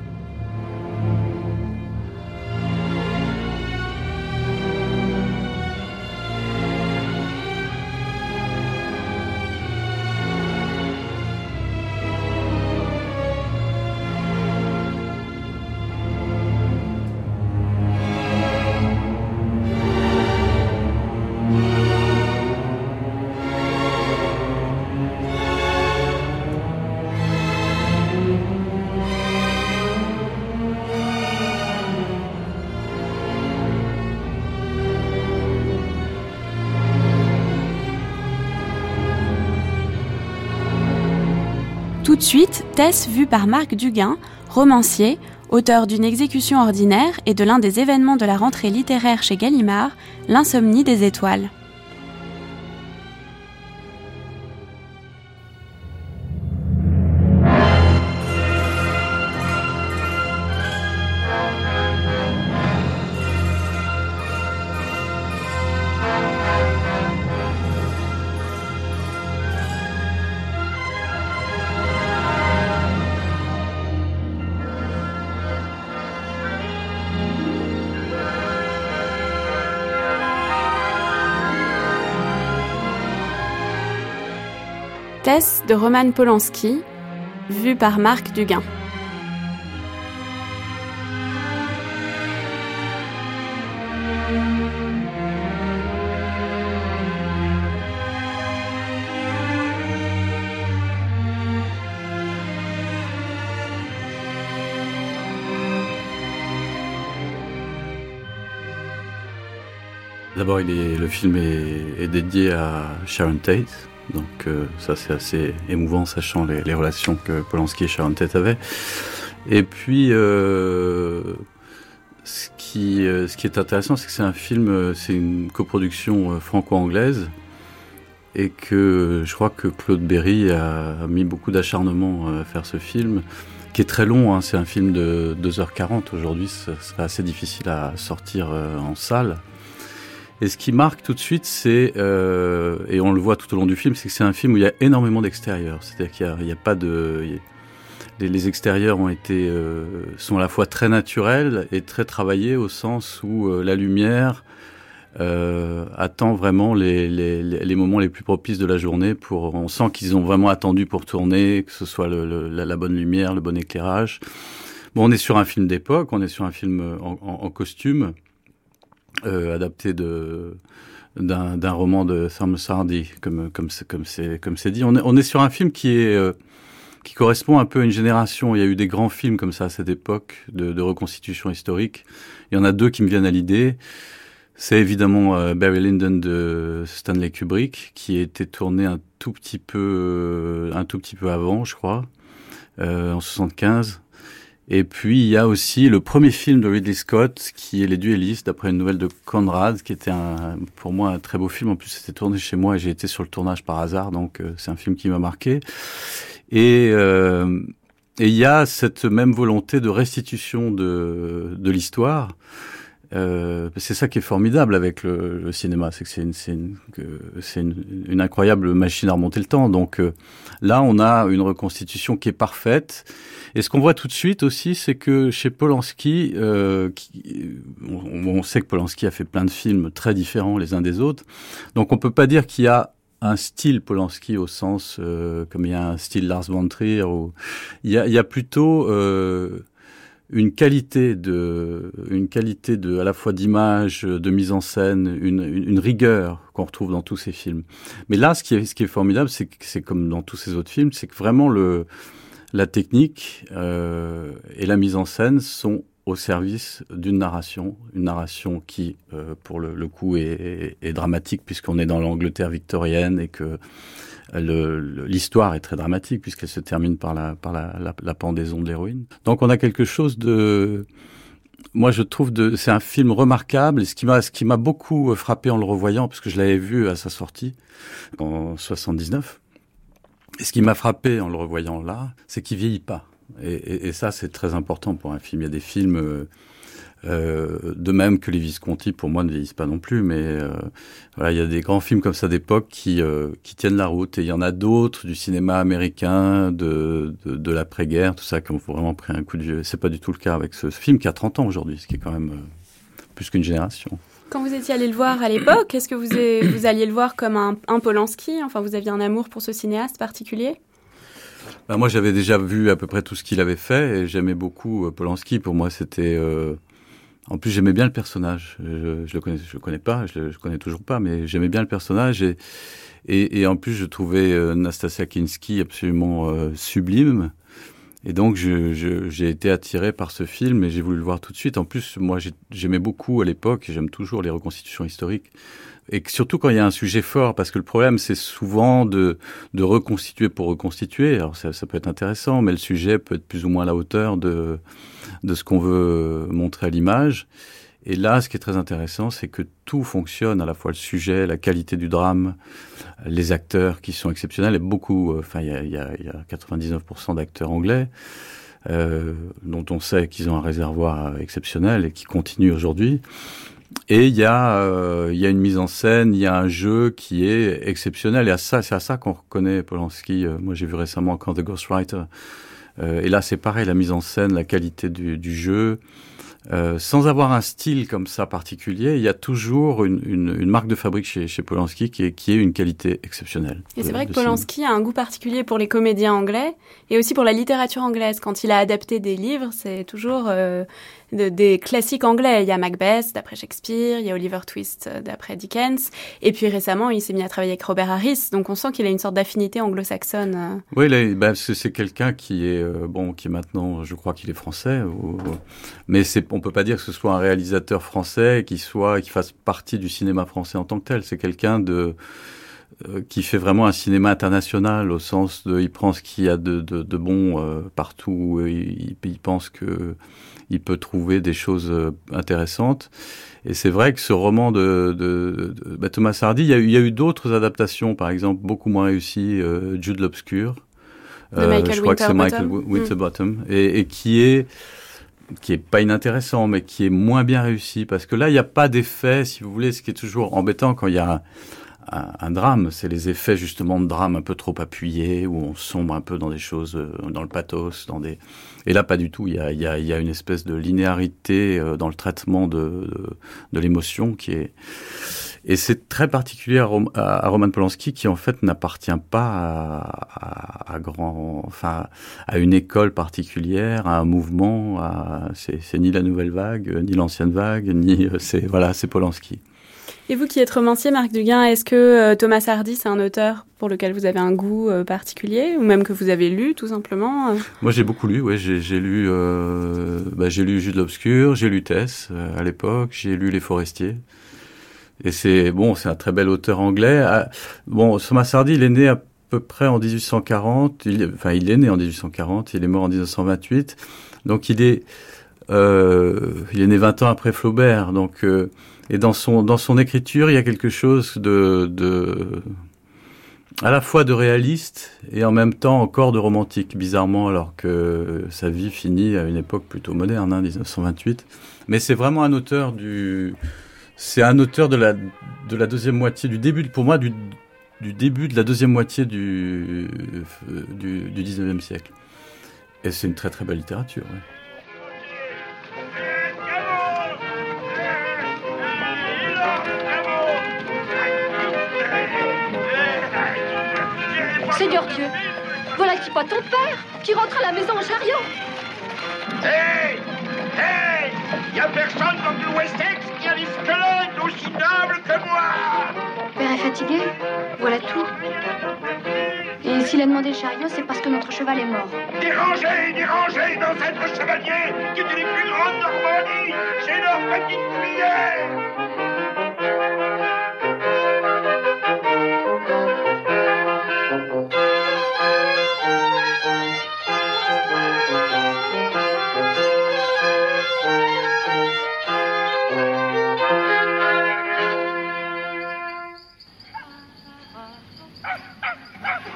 [SPEAKER 22] Tout de suite, Tess vue par Marc Duguin, romancier, auteur d'une exécution ordinaire et de l'un des événements de la rentrée littéraire chez Gallimard, L'insomnie des étoiles. De Roman Polanski, vu par Marc Duguin.
[SPEAKER 32] D'abord, le film est, est, dédié à Sharon Tate, donc euh, ça c'est assez émouvant, sachant les, relations que Polanski et Sharon Tate avaient. Et puis, euh, ce, qui, euh, ce qui est intéressant, c'est que c'est un film, c'est une coproduction franco-anglaise, et que je crois que Claude Berry a, mis beaucoup d'acharnement à faire ce film, qui est très long, hein. c'est un film de 2h40 aujourd'hui, ce serait assez difficile à sortir en salle. Et ce qui marque tout de suite, c'est, euh, et on le voit tout au long du film, c'est que c'est un film où il y a énormément d'extérieur. C'est-à-dire qu'il n'y a, pas de... les, extérieurs ont été, euh, sont à la fois très naturels et très travaillés au sens où euh, la lumière euh, attend vraiment les, les, les, moments les plus propices de la journée. Pour, on sent qu'ils ont vraiment attendu pour tourner, que ce soit la, bonne lumière, le bon éclairage. Bon, on est sur un film d'époque, on est sur un film en, en costume. Euh, adapté de d'un roman de Thomas Hardy, comme comme comme c'est comme c'est dit. On est on est sur un film qui est euh, qui correspond un peu à une génération. Il y a eu des grands films comme ça à cette époque de, de reconstitution historique. Il y en a deux qui me viennent à l'idée. C'est évidemment euh, Barry Lyndon de Stanley Kubrick, qui a été tourné un tout petit peu, un tout petit peu avant, je crois. en 75. Et puis il y a aussi le premier film de Ridley Scott qui est Les Duellistes, d'après une nouvelle de Conrad, qui était un, pour moi un très beau film. En plus, c'était tourné chez moi et j'ai été sur le tournage par hasard, donc c'est un film qui m'a marqué. Et et il y a cette même volonté de restitution de, de l'histoire. Euh, c'est ça qui est formidable avec le, le cinéma, c'est que c'est une, une, une, une, incroyable machine à remonter le temps. Donc euh, là, on a une reconstitution qui est parfaite. Et ce qu'on voit tout de suite aussi, c'est que chez Polanski, euh, qui, on, on, sait que Polanski a fait plein de films très différents les uns des autres. Donc on peut pas dire qu'il y a un style Polanski au sens euh, comme il y a un style Lars von Trier ou il y a, il y a plutôt euh, une qualité de une qualité de à la fois d'image de mise en scène une, une, rigueur qu'on retrouve dans tous ces films. Mais là ce qui est ce qui est formidable c'est que c'est comme dans tous ces autres films c'est que vraiment le la technique euh, et la mise en scène sont au service d'une narration, une narration qui, euh, pour le, le coup, est, est, est dramatique puisqu'on est dans l'Angleterre victorienne et que l'histoire est très dramatique puisqu'elle se termine par la, pendaison de l'héroïne. Donc on a quelque chose de... Moi, je trouve de, c'est un film remarquable. Et ce qui m'a, ce qui m'a beaucoup frappé en le revoyant, puisque je l'avais vu à sa sortie en 79. Et ce qui m'a frappé en le revoyant là, c'est qu'il vieillit pas. Et ça, c'est très important pour un film. Il y a des films, euh, euh, de même que les Visconti, pour moi, ne vieillissent pas non plus, mais euh, voilà, il y a des grands films comme ça d'époque qui, euh, qui tiennent la route. Et il y en a d'autres du cinéma américain, de, de, de l'après-guerre, tout ça, qui ont vraiment pris un coup de vieux. C'est pas du tout le cas avec ce, ce film qui a 30 ans aujourd'hui, ce qui est quand même plus qu'une génération.
[SPEAKER 22] Quand vous étiez allé le voir à l'époque, est-ce que vous, vous alliez le voir comme un, un Polanski? Enfin, vous aviez un amour pour ce cinéaste particulier?
[SPEAKER 32] Ben moi, j'avais déjà vu à peu près tout ce qu'il avait fait et j'aimais beaucoup Polanski. Pour moi, c'était. Euh... En plus, j'aimais bien le personnage. Je, je le connais, je le connais pas, je le connais toujours pas, mais j'aimais bien le personnage et, en plus, je trouvais euh, Nastasia Kinski absolument euh, sublime. Et donc, j'ai été attiré par ce film et j'ai voulu le voir tout de suite. En plus, moi, j'aimais beaucoup à l'époque, et j'aime toujours les reconstitutions historiques, et surtout quand il y a un sujet fort, parce que le problème, c'est souvent de, de reconstituer pour reconstituer. Alors, ça, ça peut être intéressant, mais le sujet peut être plus ou moins à la hauteur de, de ce qu'on veut montrer à l'image. Et là, ce qui est très intéressant, c'est que tout fonctionne, à la fois le sujet, la qualité du drame, les acteurs qui sont exceptionnels, et beaucoup, enfin, il y a, y a, y a 99% d'acteurs anglais, euh, dont on sait qu'ils ont un réservoir exceptionnel et qui continue aujourd'hui. Et il y, a, euh, y a une mise en scène, il y a un jeu qui est exceptionnel. Et c'est à ça qu'on reconnaît Polanski. Euh, moi, j'ai vu récemment quand The Ghostwriter. Euh, et là, c'est pareil, la mise en scène, la qualité du, du jeu. Euh, sans avoir un style comme ça particulier, il y a toujours une, une, une marque de fabrique chez, chez Polanski qui est, qui est une qualité exceptionnelle.
[SPEAKER 22] Et c'est vrai que Polanski a un goût particulier pour les comédiens anglais et aussi pour la littérature anglaise. Quand il a adapté des livres, c'est toujours euh, de, des classiques anglais. Il y a Macbeth d'après Shakespeare, il y a Oliver Twist d'après Dickens, et puis récemment il s'est mis à travailler avec Robert Harris. Donc on sent qu'il a une sorte d'affinité anglo-saxonne. Euh.
[SPEAKER 32] Oui, bah, c'est quelqu'un qui est euh, bon, qui maintenant, je crois qu'il est français, mais on peut pas dire que ce soit un réalisateur français qui soit, qui fasse partie du cinéma français en tant que tel. C'est quelqu'un de qui fait vraiment un cinéma international au sens de il prend ce qu'il y a de, de, de bon euh, partout il, il pense que il peut trouver des choses euh, intéressantes. Et c'est vrai que ce roman de, bah, Thomas Hardy, il y a eu, il y a eu d'autres adaptations, par exemple, beaucoup moins réussies, euh, Jude l'Obscur.
[SPEAKER 22] Euh,
[SPEAKER 32] je crois que c'est Michael Winterbottom. Mm. Et, et qui est qui est pas inintéressant, mais qui est moins bien réussi, parce que là, il n'y a pas d'effet, si vous voulez, ce qui est toujours embêtant quand il y a un, un, drame, c'est les effets justement de drame un peu trop appuyés, où on sombre un peu dans des choses, euh, dans le pathos, dans des... Et là, pas du tout. Il y a, il y a, y a une espèce de linéarité euh, dans le traitement de, de, l'émotion qui est... Et c'est très particulier à, Rom à, Roman Polanski qui en fait n'appartient pas à, à, grand, enfin, à une école particulière, à un mouvement. C'est ni la nouvelle vague, ni l'ancienne vague, ni c'est voilà, c'est Polanski.
[SPEAKER 22] Et vous qui êtes romancier, Marc Duguin, est-ce que euh, Thomas Hardy, c'est un auteur pour lequel vous avez un goût euh, particulier, ou même que vous avez lu, tout simplement euh
[SPEAKER 32] Moi, j'ai beaucoup lu, ouais, j'ai lu, bah, j'ai lu Jude l'Obscur, j'ai lu Tess à l'époque, j'ai lu Les Forestiers. Et c'est bon, c'est un très bel auteur anglais. Ah, bon, Thomas Hardy, il est né à peu près en 1840. Il, enfin, il est né en 1840, il est mort en 1928. Donc, il est, il est né 20 ans après Flaubert. Donc, et dans son dans son écriture, il y a quelque chose de, de à la fois de réaliste et en même temps encore de romantique, bizarrement, alors que sa vie finit à une époque plutôt moderne, hein, 1928. Mais c'est vraiment un auteur du, c'est un auteur de la de la deuxième moitié du début, pour moi, du, du début de la deuxième moitié du du, du 19e siècle. Et c'est une très très belle littérature. Ouais.
[SPEAKER 33] Seigneur Dieu, voilà-t-il pas ton père qui rentre à la maison en chariot
[SPEAKER 26] Hé Hé Il a personne dans le Wessex qui a des squelettes aussi nobles que moi
[SPEAKER 33] Père est fatigué Voilà tout. Et s'il a demandé le chariot, c'est parce que notre cheval est mort.
[SPEAKER 26] Dérangez, dérangez, d'ancêtres chevaliers qui étaient les plus grands de Normandie J'ai leur petite cuillère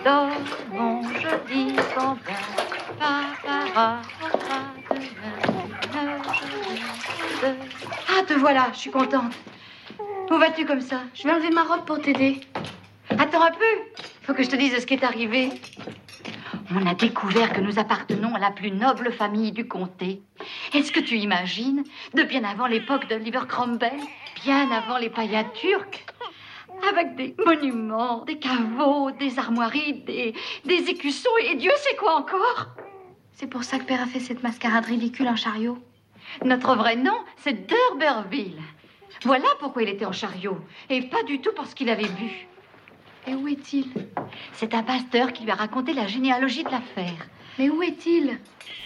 [SPEAKER 33] Ah, te voilà, je suis contente. Où vas-tu comme ça?
[SPEAKER 22] Je vais enlever ma robe pour t'aider.
[SPEAKER 33] Attends un peu. Faut que je te dise ce qui est arrivé. On a découvert que nous appartenons à la plus noble famille du comté. Est-ce que tu imagines De bien avant l'époque d'Oliver Cromwell, bien avant les païens turcs, avec des monuments, des caveaux, des armoiries, des, des écussons et Dieu sait quoi encore.
[SPEAKER 22] C'est pour ça que Père a fait cette mascarade ridicule en chariot.
[SPEAKER 33] Notre vrai nom, c'est D'Urberville. Voilà pourquoi il était en chariot, et pas du tout parce qu'il avait bu.
[SPEAKER 22] Et où est-il?
[SPEAKER 33] C'est un pasteur qui lui a raconté la généalogie de l'affaire.
[SPEAKER 22] Mais où est-il?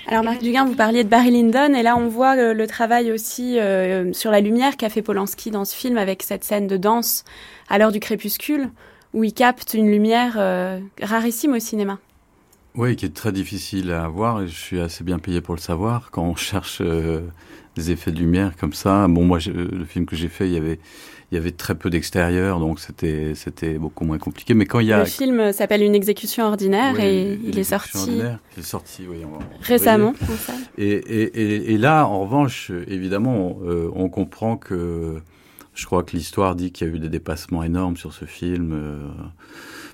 [SPEAKER 22] Alors Marc Duguin, vous parliez de Barry Lyndon et là on voit le, travail aussi euh, sur la lumière qu'a fait Polanski dans ce film avec cette scène de danse à l'heure du crépuscule où il capte une lumière euh, rarissime au cinéma.
[SPEAKER 32] Oui, qui est très difficile à avoir et je suis assez bien payé pour le savoir quand on cherche euh, des effets de lumière comme ça. Bon, moi, le film que j'ai fait, il y avait il y avait très peu d'extérieur, donc c'était c'était beaucoup moins compliqué. Mais quand il y a
[SPEAKER 22] le film s'appelle Une exécution ordinaire et il est sorti.
[SPEAKER 32] Il est sorti, oui,
[SPEAKER 22] récemment.
[SPEAKER 32] Et, et, et, là, en revanche, évidemment, euh, on comprend que je crois que l'histoire dit qu'il y a eu des dépassements énormes sur ce film.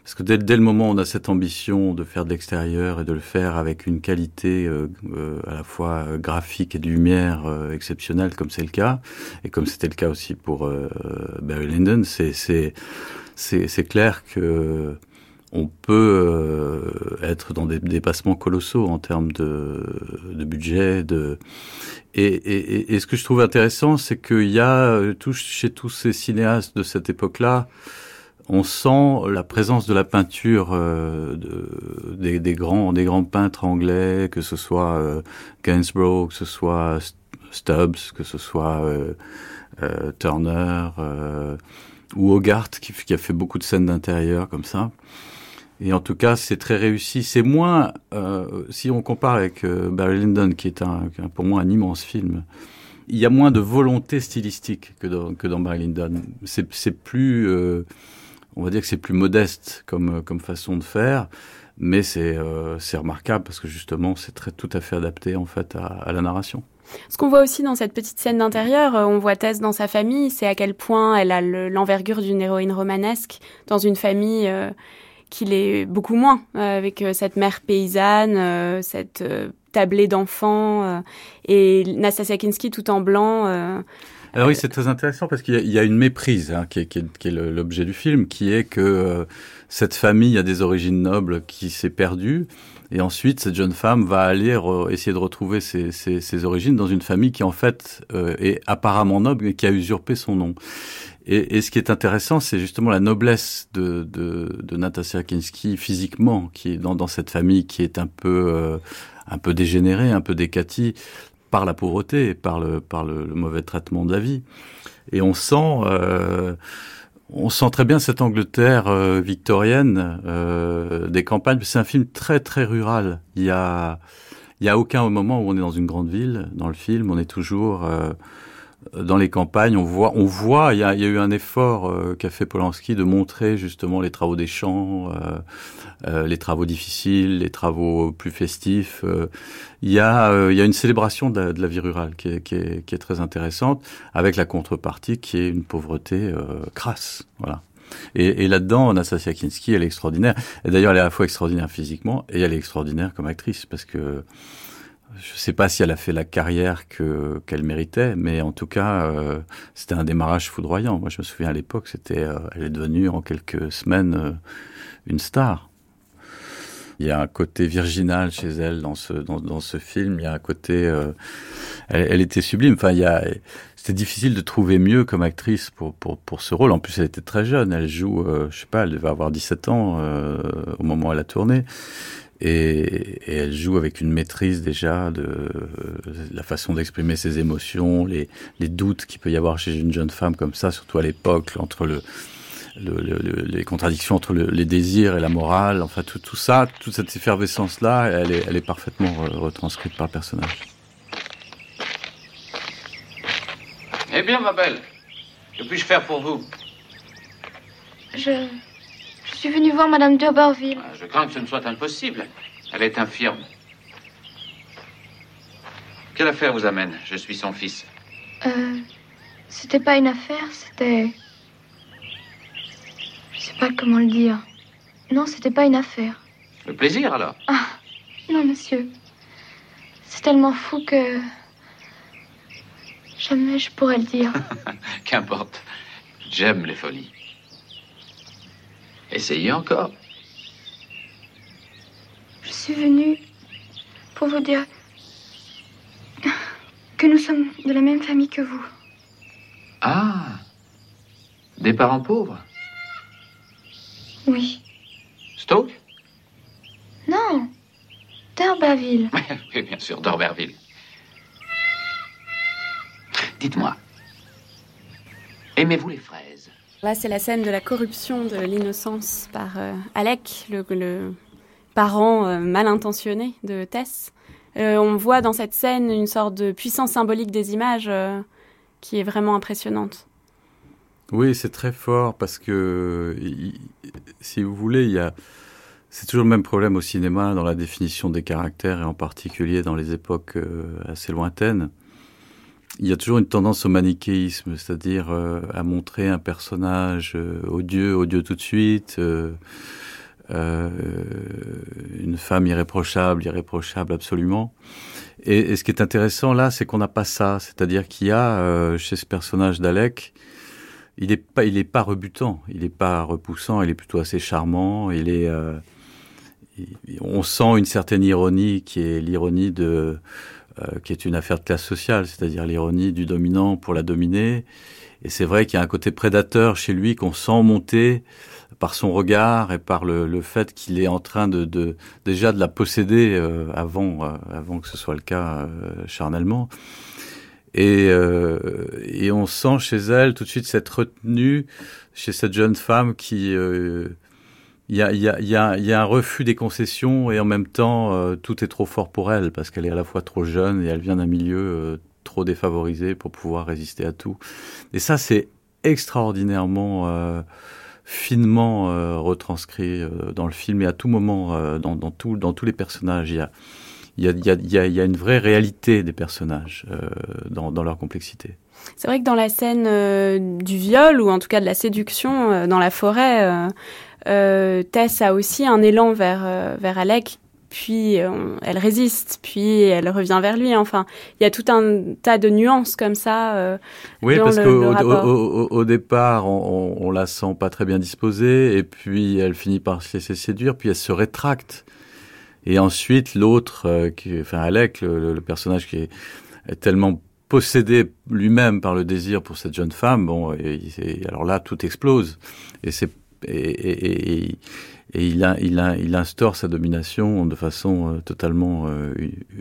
[SPEAKER 32] Euh, parce que dès, dès, le moment où on a cette ambition de faire de l'extérieur et de le faire avec une qualité euh, euh à la fois euh, graphique et de lumière euh, exceptionnelle, comme c'est le cas, et comme c'était le cas aussi pour euh, Barry Lyndon, c'est clair que on peut être dans des dépassements colossaux en termes de, de budget, de et, et, et, ce que je trouve intéressant, c'est qu'il y a chez tous ces cinéastes de cette époque-là on sent la présence de la peinture euh, de, des, des, grands des grands peintres anglais, que ce soit euh, Gainsborough, que ce soit Stubbs, que ce soit euh, euh Turner euh, ou Hogarth qui, qui, a fait beaucoup de scènes d'intérieur comme ça. Et en tout cas, c'est très réussi. C'est moins, si on compare avec Barry Lyndon, qui est un, pour moi un immense film, il y a moins de volonté stylistique que dans, que dans Barry Lyndon. C'est plus on va dire que c'est plus modeste comme, comme façon de faire, mais c'est euh, remarquable parce que justement c'est très tout à fait adapté en fait à, la narration.
[SPEAKER 22] Ce qu'on voit aussi dans cette petite scène d'intérieur, euh, on voit Tess dans sa famille, c'est à quel point elle a l'envergure d'une héroïne romanesque dans une famille euh, qu'il est beaucoup moins, euh, avec euh, cette mère paysanne, cette tablée d'enfants et Nastasia Kinski tout en blanc.
[SPEAKER 32] Alors oui, c'est très intéressant parce qu'il y, a une méprise hein, qui est, qui est, l'objet du film, qui est que euh, cette famille a des origines nobles qui s'est perdue. Et ensuite, cette jeune femme va aller essayer de retrouver ses, ses, ses, origines dans une famille qui, en fait, euh, est apparemment noble et qui a usurpé son nom. Et, et ce qui est intéressant, c'est justement la noblesse de, de, de Natasha Kinski physiquement, qui est dans, dans cette famille qui est un peu, euh, un peu dégénérée, un peu décatie, par la pauvreté, par le, par le, mauvais traitement de la vie. Et on sent, euh, on sent très bien cette Angleterre euh, victorienne euh, des campagnes. C'est un film très très rural. Il y a il y a aucun moment où on est dans une grande ville dans le film. On est toujours dans les campagnes. On voit on voit. Il y a, y a eu un effort qu'a fait Polanski de montrer justement les travaux des champs, les travaux difficiles, les travaux plus festifs. il y a il y a une célébration de la, vie rurale qui est, qui est, qui est très intéressante avec la contrepartie qui est une pauvreté crasse. Voilà. Et, et là-dedans, Anastasia Kinski, elle est extraordinaire. D'ailleurs, elle est à la fois extraordinaire physiquement et elle est extraordinaire comme actrice parce que je ne sais pas si elle a fait la carrière que qu'elle méritait, mais en tout cas, euh, c'était un démarrage foudroyant. Moi, je me souviens à l'époque, c'était, euh, elle est devenue en quelques semaines euh, une star. Il y a un côté virginal chez elle dans ce dans, ce film. Il y a un côté, elle, elle, était sublime. Enfin, il y a c'était difficile de trouver mieux comme actrice pour, pour, pour ce rôle. En plus, elle était très jeune. Elle joue, euh, je sais pas, elle devait avoir 17 ans euh, au moment où elle a tourné. Et, et, elle joue avec une maîtrise déjà de, la façon d'exprimer ses émotions, les, les doutes qu'il peut y avoir chez une jeune femme comme ça, surtout à l'époque, entre le, le, le, les contradictions entre les désirs et la morale, enfin tout, tout ça, toute cette effervescence-là, elle est, elle est parfaitement retranscrite par le personnage.
[SPEAKER 34] Eh bien, ma belle, que puis-je faire pour vous?
[SPEAKER 29] Je. Je suis venue voir Madame d'Oberville.
[SPEAKER 34] Ah, je crains que ce ne soit impossible. Elle est infirme. Quelle affaire vous amène Je suis son fils.
[SPEAKER 29] Euh. C'était pas une affaire, c'était. Je sais pas comment le dire. Non, c'était pas une affaire.
[SPEAKER 34] Le plaisir alors?
[SPEAKER 29] Ah, non, monsieur. C'est tellement fou que. Jamais je pourrais le dire.
[SPEAKER 34] Qu'importe. J'aime les folies. Essayez encore.
[SPEAKER 29] Je suis venue pour vous dire que nous sommes de la même famille que vous.
[SPEAKER 34] Ah Des parents pauvres
[SPEAKER 29] Oui.
[SPEAKER 34] Stoke?
[SPEAKER 29] Non. D'Herberville.
[SPEAKER 34] oui, bien sûr, d'Herberville. Dites-moi, aimez-vous les fraises?
[SPEAKER 22] Là, c'est la scène de la corruption de l'innocence par euh, Alec, le, parent euh, mal intentionné de Tess. Euh, on voit dans cette scène une sorte de puissance symbolique des images qui est vraiment impressionnante.
[SPEAKER 32] Oui, c'est très fort parce que, si vous voulez, c'est toujours le même problème au cinéma dans la définition des caractères et en particulier dans les époques assez lointaines il y a toujours une tendance au manichéisme, c'est-à-dire euh, à montrer un personnage euh, odieux, odieux tout de suite, euh, une femme irréprochable, irréprochable absolument. Et, ce qui est intéressant là, c'est qu'on n'a pas ça, c'est-à-dire qu'il y a chez ce personnage d'Alec, il est pas, il est pas rebutant, il est pas repoussant, il est plutôt assez charmant, il est, on sent une certaine ironie qui est l'ironie de euh, qui est une affaire de classe sociale, c'est-à-dire l'ironie du dominant pour la dominer. Et c'est vrai qu'il y a un côté prédateur chez lui qu'on sent monter par son regard et par le, le fait qu'il est en train de, de, déjà de la posséder euh, avant euh, avant que ce soit le cas charnellement. Et, et on sent chez elle tout de suite cette retenue chez cette jeune femme qui il y a, un refus des concessions et en même temps, euh, tout est trop fort pour elle parce qu'elle est à la fois trop jeune et elle vient d'un milieu euh, trop défavorisé pour pouvoir résister à tout. Et ça, c'est extraordinairement euh, finement retranscrit dans le film et à tout moment, dans, tous les personnages, il y a, une vraie réalité des personnages dans, leur complexité.
[SPEAKER 22] C'est vrai que dans la scène du viol, ou en tout cas de la séduction dans la forêt, Tess a aussi un élan vers, euh, vers Alec, puis euh, elle résiste, puis elle revient vers lui. Enfin, il y a tout un tas de nuances comme ça. Euh,
[SPEAKER 32] oui,
[SPEAKER 22] parce
[SPEAKER 32] qu'au au, au, départ, on, on, la sent pas très bien disposée, et puis elle finit par se laisser séduire, puis elle se rétracte. Et ensuite, l'autre, enfin Alec, le, le, personnage qui est, est tellement possédé lui-même par le désir pour cette jeune femme, bon, et, et alors là, tout explose. Et c'est et, il, instaure sa domination de façon euh, totalement euh,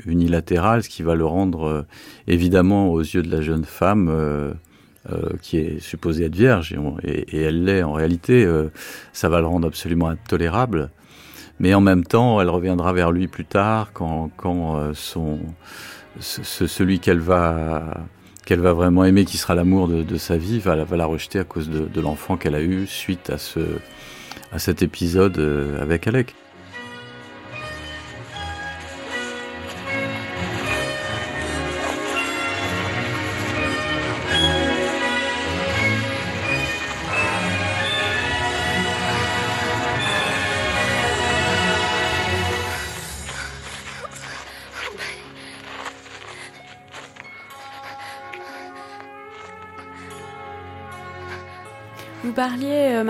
[SPEAKER 32] unilatérale, ce qui va le rendre euh, évidemment aux yeux de la jeune femme qui est supposée être vierge, et, elle l'est en réalité, ça va le rendre absolument intolérable. Mais en même temps, elle reviendra vers lui plus tard, quand, celui qu'elle va qu'elle va vraiment aimer, qui sera l'amour de, sa vie, va, va, la rejeter à cause de, de l'enfant qu'elle a eu suite à, ce, à cet épisode avec Alec.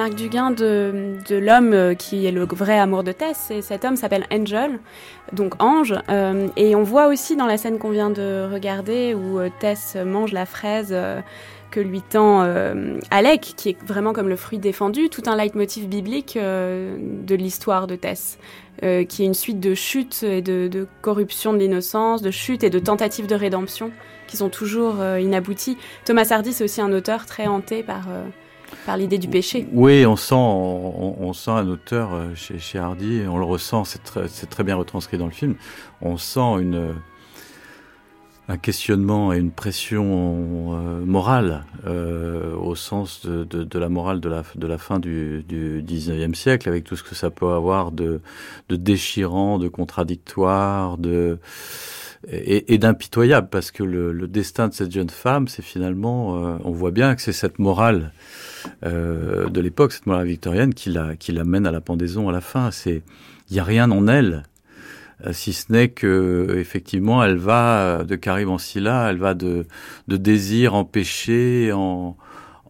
[SPEAKER 22] Euh, Marc Duguin, de, l'homme euh, qui est le vrai amour de Tess, et cet homme s'appelle Angel, donc Ange, euh, et on voit aussi dans la scène qu'on vient de regarder où Tess mange la fraise que lui tend Alec, qui est vraiment comme le fruit défendu, tout un leitmotiv biblique de l'histoire de Tess, qui est une suite de chutes et de, de corruption de l'innocence, de chutes et de tentatives de rédemption qui sont toujours inabouties. Thomas Hardy, c'est aussi un auteur très hanté par par l'idée du péché.
[SPEAKER 32] Oui, on sent, on, sent un auteur euh, chez, chez, Hardy, on le ressent, c'est très, très, bien retranscrit dans le film. On sent une, un questionnement et une pression euh, morale euh, au sens de, la morale de la, de la fin du, du 19e siècle, avec tout ce que ça peut avoir de, de déchirant, de contradictoire, de et, et d'impitoyable, parce que le, destin de cette jeune femme, c'est finalement, on voit bien que c'est cette morale euh, de l'époque, cette morale victorienne, qui la, qui l'amène à la pendaison à la fin. C'est, il y a rien en elle, euh, si ce n'est que effectivement, elle va de Caribancilla, elle va de, de désir en péché, en,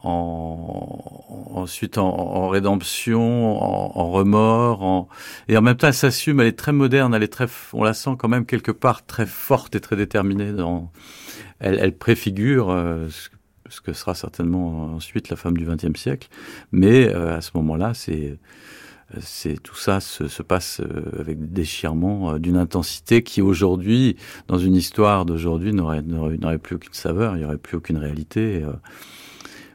[SPEAKER 32] en, ensuite en, rédemption, en, remords, et en même temps elle s'assume, elle est très moderne, elle est très, on la sent quand même quelque part très forte et très déterminée. Elle, préfigure euh, ce que sera certainement ensuite la femme du XXe siècle. Mais euh, à ce moment-là, c'est tout ça se, se passe euh, avec euh, d'une intensité qui aujourd'hui, dans une histoire d'aujourd'hui, n'aurait plus aucune saveur, il n'y aurait plus aucune réalité.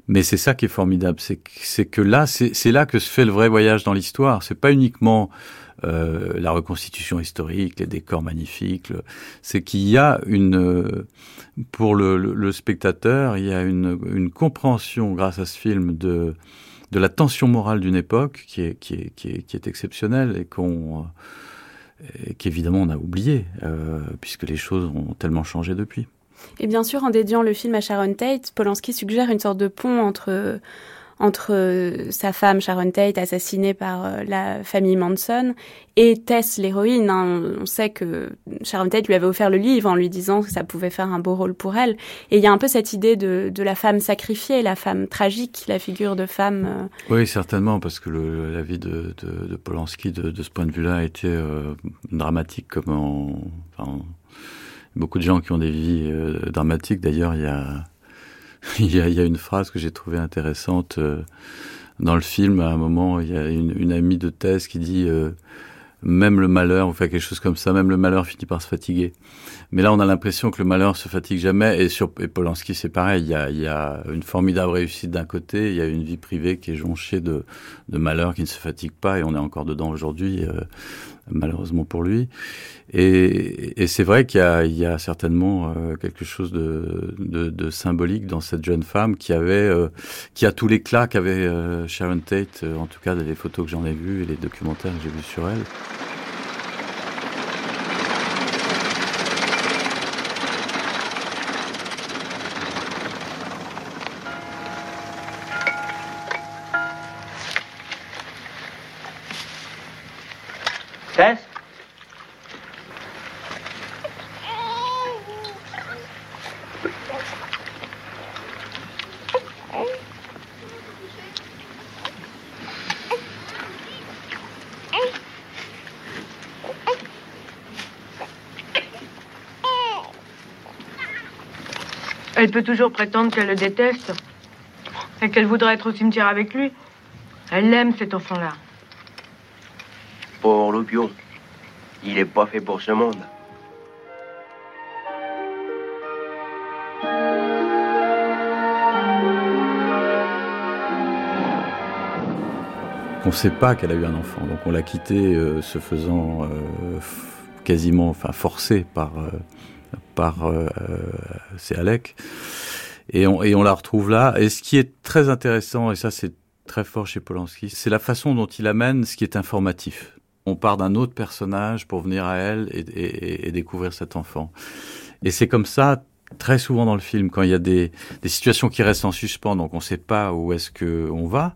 [SPEAKER 32] Mais c'est ça qui est formidable, c'est que là, c'est là que se fait le vrai voyage dans l'histoire. C'est pas uniquement euh, la reconstitution historique, les décors magnifiques. C'est qu'il y a une, pour le, spectateur, il y a une, compréhension grâce à ce film de, de la tension morale d'une époque qui est, qui est, qui est, exceptionnelle et qu'on, qu'évidemment on a oublié, euh, puisque les choses ont tellement changé depuis.
[SPEAKER 22] Et bien sûr, en dédiant le film à Sharon Tate, Polanski suggère une sorte de pont entre entre euh, sa femme Sharon Tate assassinée par euh, la famille Manson et Tess l'héroïne. Hein. On sait que Sharon Tate lui avait offert le livre en lui disant que ça pouvait faire un beau rôle pour elle. Et il y a un peu cette idée de, de la femme sacrifiée, la femme tragique, la figure de femme. Euh.
[SPEAKER 32] Oui, certainement, parce que la vie de, de, Polanski, de, ce point de vue-là, a été dramatique comme en, beaucoup de gens qui ont des vies dramatiques. D'ailleurs, il y a une phrase que j'ai trouvée intéressante euh, dans le film. À un moment, il y a une, amie de thèse qui dit euh, même le malheur, ou fait quelque chose comme ça, même le malheur finit par se fatiguer. Mais là, on a l'impression que le malheur se fatigue jamais. Et sur et Polanski, c'est pareil. Il y, a, une formidable réussite d'un côté, il y a une vie privée qui est jonchée de, malheurs qui ne se fatigue pas, et on est encore dedans aujourd'hui. Euh, malheureusement pour lui. Et, c'est vrai qu'il y, a, certainement euh, quelque chose de, symbolique dans cette jeune femme qui avait, euh, qui a tous l'éclat qu'avait euh, Sharon Tate, en tout cas les photos que j'en ai vues et les documentaires que j'ai vus sur elle.
[SPEAKER 14] Elle peut toujours prétendre qu'elle le déteste et qu'elle voudrait être au cimetière avec lui. Elle l'aime, cet enfant-là.
[SPEAKER 35] Pour l'opium, il n'est pas fait pour ce monde.
[SPEAKER 32] On ne sait pas qu'elle a eu un enfant, donc on l'a quitté euh, se faisant euh, quasiment, enfin forcé par, euh, par euh, Alec, et on, et on la retrouve là. Et ce qui est très intéressant, et ça c'est très fort chez Polanski, c'est la façon dont il amène ce qui est informatif. On part d'un autre personnage pour venir à elle et, découvrir cet enfant. Et c'est comme ça très souvent dans le film, quand il y a des, situations qui restent en suspens, donc on ne sait pas où est-ce que on va,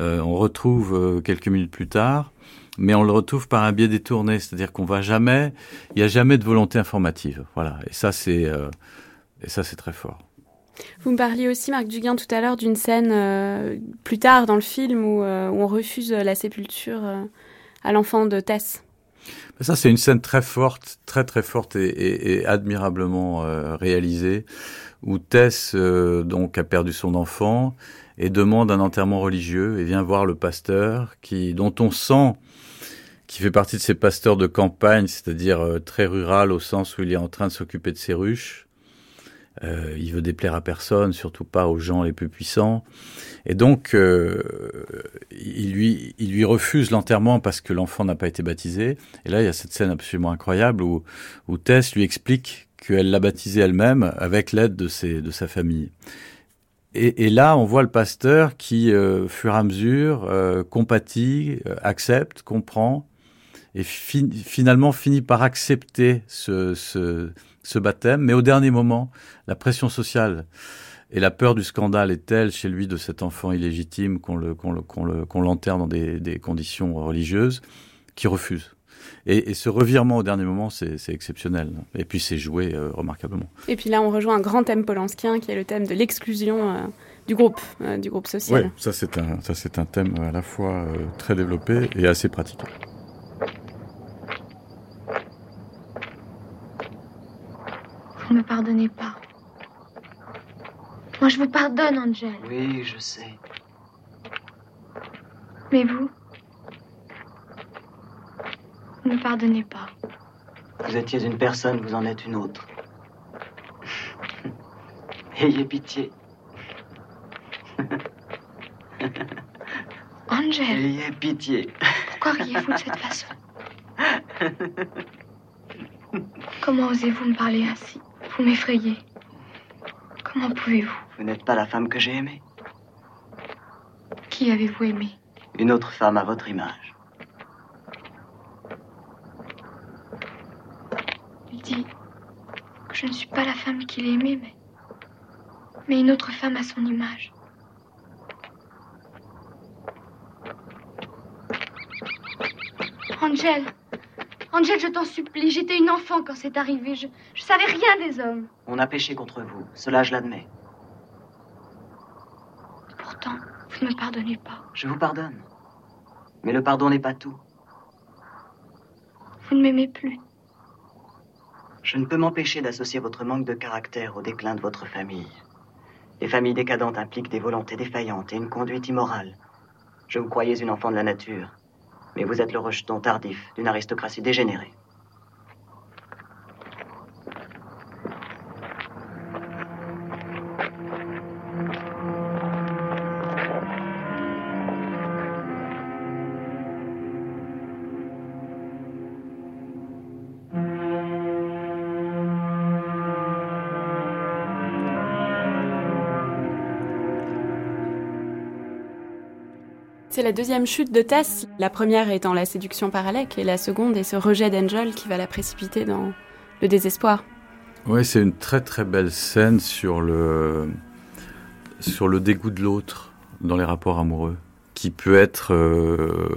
[SPEAKER 32] euh, on retrouve euh, quelques minutes plus tard, mais on le retrouve par un biais détourné, c'est-à-dire qu'on va jamais, il n'y a jamais de volonté informative, voilà. Et ça c'est, euh, et ça c'est très fort.
[SPEAKER 22] Vous me parliez aussi, Marc Duguin, tout à l'heure d'une scène plus tard dans le film où, on refuse la sépulture à l'enfant de Tess.
[SPEAKER 32] Ça, c'est une scène très forte, très très forte et, admirablement réalisée, où Tess donc a perdu son enfant et demande un enterrement religieux et vient voir le pasteur qui, dont on sent qui fait partie de ces pasteurs de campagne, c'est-à-dire très rural au sens où il est en train de s'occuper de ses ruches euh, il veut déplaire à personne, surtout pas aux gens les plus puissants. Et donc, euh, il, lui, il lui refuse l'enterrement parce que l'enfant n'a pas été baptisé. Et là, il y a cette scène absolument incroyable où, où Tess lui explique qu'elle l'a baptisé elle-même avec l'aide de, de sa famille. Et, et, là, on voit le pasteur qui, euh, fur et à mesure, euh, compatit, euh, accepte, comprend, et finalement finit par accepter ce, ce, ce baptême, mais au dernier moment, la pression sociale et la peur du scandale est telle chez lui de cet enfant illégitime qu'on le, qu'on le, qu'on le, qu'on l'enterre dans des, des, conditions religieuses, qu'il refuse. Et, et, ce revirement au dernier moment, c'est, c'est exceptionnel. Et puis c'est joué euh, remarquablement.
[SPEAKER 22] Et puis là, on rejoint un grand thème polanskien qui est le thème de l'exclusion euh, du groupe, euh, du groupe social.
[SPEAKER 32] Oui, ça c'est un, ça c'est un thème à la fois euh, très développé et assez pratiqué.
[SPEAKER 29] Vous ne me pardonnez pas. Moi, je vous pardonne, Angel.
[SPEAKER 7] Oui, je sais.
[SPEAKER 29] Mais vous Vous ne me pardonnez pas.
[SPEAKER 7] Vous étiez une personne, vous en êtes une autre. Ayez pitié.
[SPEAKER 29] Angel.
[SPEAKER 7] Ayez pitié.
[SPEAKER 29] Pourquoi riez-vous de cette façon? Comment osez-vous me parler ainsi? Vous m'effrayez. Comment pouvez-vous?
[SPEAKER 7] Vous n'êtes pas la femme que j'ai aimée.
[SPEAKER 29] Qui avez-vous aimé
[SPEAKER 7] Une autre femme à votre image.
[SPEAKER 29] Il dit que je ne suis pas la femme qu'il aimait, mais... mais une autre femme à son image. Angel, Angel, je t'en supplie, j'étais une enfant quand c'est arrivé. Je, je savais rien des hommes.
[SPEAKER 7] On a péché contre vous, cela je l'admets.
[SPEAKER 29] Pourtant, vous ne me pardonnez pas.
[SPEAKER 7] Je vous pardonne. Mais le pardon n'est pas tout.
[SPEAKER 29] Vous ne m'aimez plus.
[SPEAKER 7] Je ne peux m'empêcher d'associer votre manque de caractère au déclin de votre famille. Les familles décadentes impliquent des volontés défaillantes et une conduite immorale. Je vous croyais une enfant de la nature mais vous êtes le rejeton tardif d'une aristocratie dégénérée.
[SPEAKER 22] C'est la deuxième chute de Tess. La première étant la séduction par Alec et la seconde est ce rejet d'Angel qui va la précipiter dans le désespoir.
[SPEAKER 32] Oui, c'est une très très belle scène sur le, sur le dégoût de l'autre dans les rapports amoureux, qui peut être euh,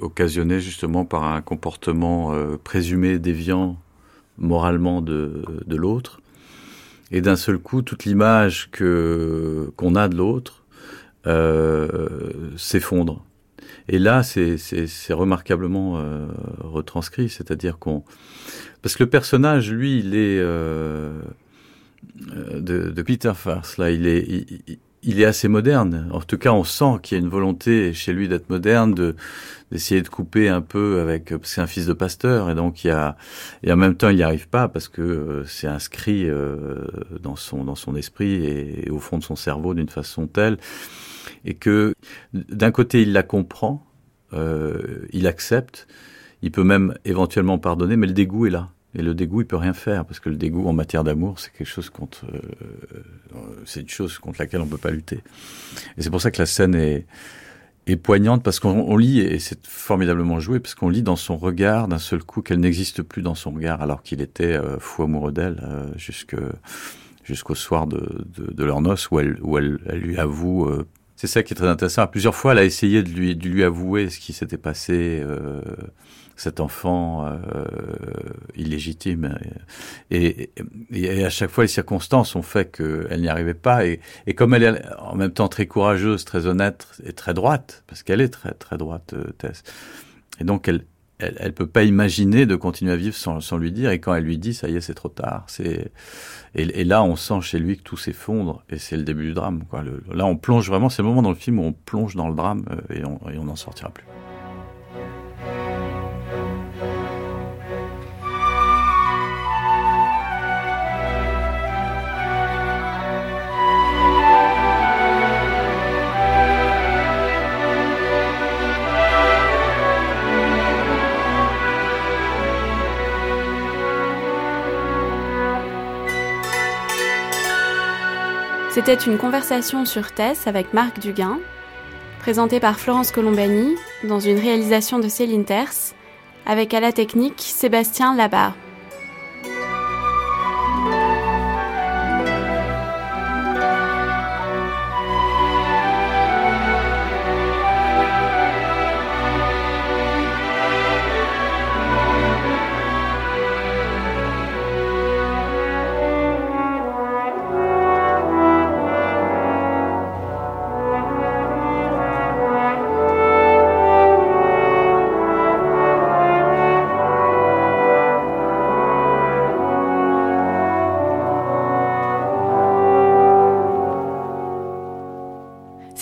[SPEAKER 32] occasionné justement par un comportement euh, présumé déviant moralement de, de l'autre. Et d'un seul coup, toute l'image qu'on a de l'autre s'effondre. Et là, c'est remarquablement euh, retranscrit, c'est-à-dire qu'on... Parce que le personnage, lui, il est... Euh, de, Peter Farce, là, il est, il, est assez moderne. En tout cas, on sent qu'il y a une volonté chez lui d'être moderne, de d'essayer de couper un peu avec parce que c'est un fils de pasteur et donc il y a et en même temps il n'y arrive pas parce que euh, c'est inscrit euh, dans son dans son esprit et, au fond de son cerveau d'une façon telle et que d'un côté il la comprend, euh, il accepte, il peut même éventuellement pardonner, mais le dégoût est là. Et le dégoût, il peut rien faire parce que le dégoût en matière d'amour, c'est quelque chose contre, euh, c'est une chose contre laquelle on peut pas lutter. Et c'est pour ça que la scène est, poignante parce qu'on lit et c'est formidablement joué parce qu'on lit dans son regard d'un seul coup qu'elle n'existe plus dans son regard alors qu'il était euh, fou amoureux d'elle jusqu'au soir de, de, de, leur noces où elle lui avoue c'est ça qui est très intéressant. Plusieurs fois, elle a essayé de lui, de lui avouer ce qui s'était passé, euh, cet enfant euh, illégitime. Et, et, à chaque fois, les circonstances ont fait qu'elle n'y arrivait pas. Et, et, comme elle est en même temps très courageuse, très honnête et très droite, parce qu'elle est très très droite, euh, Tess. Et donc, elle, elle, elle peut pas imaginer de continuer à vivre sans, lui dire. Et quand elle lui dit, ça y est, c'est trop tard. C'est et, et, là, on sent chez lui que tout s'effondre. Et c'est le début du drame. Quoi. Là, on plonge vraiment. C'est le moment dans le film où on plonge dans le drame euh, et on n'en sortira plus.
[SPEAKER 22] C'était une conversation sur Tess avec Marc Duguin, présentée par Florence Colombani dans une réalisation de Céline Terce, avec à la technique Sébastien Labarre.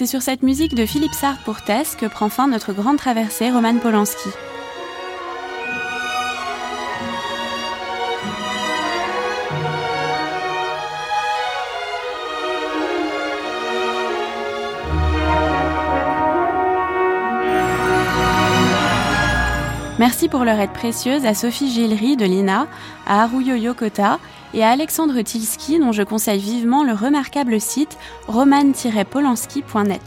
[SPEAKER 22] C'est sur cette musique de Philippe Sartre pour Tess que prend fin notre grande traversée Roman Polanski. Merci pour leur aide précieuse à Sophie Gillery de l'INA, à Haruyo Yokota et à Alexandre Tilski, dont je conseille vivement le remarquable site roman-polanski.net.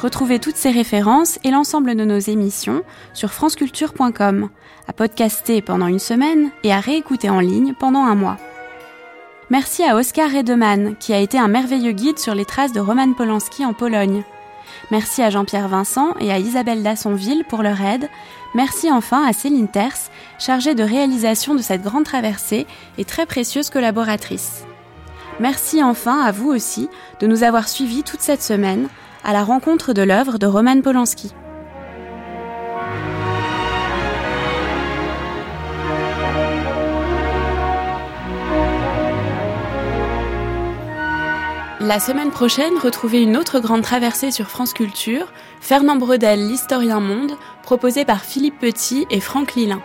[SPEAKER 22] Retrouvez toutes ces références et l'ensemble de nos émissions sur franceculture.com, à podcaster pendant une semaine et à réécouter en ligne pendant un mois. Merci à Oscar Redeman, qui a été un merveilleux guide sur les traces de Roman Polanski en Pologne. Merci à Jean-Pierre Vincent et à Isabelle Dassonville pour leur aide. Merci enfin à Céline Terce, chargée de réalisation de cette grande traversée et très précieuse collaboratrice. Merci enfin à vous aussi de nous avoir suivis toute cette semaine à la rencontre de l'œuvre de Roman Polanski. La semaine prochaine, retrouvez une autre grande traversée sur France Culture, Fernand Bredel, l'historien monde, proposé par Philippe Petit et Franck Lilin.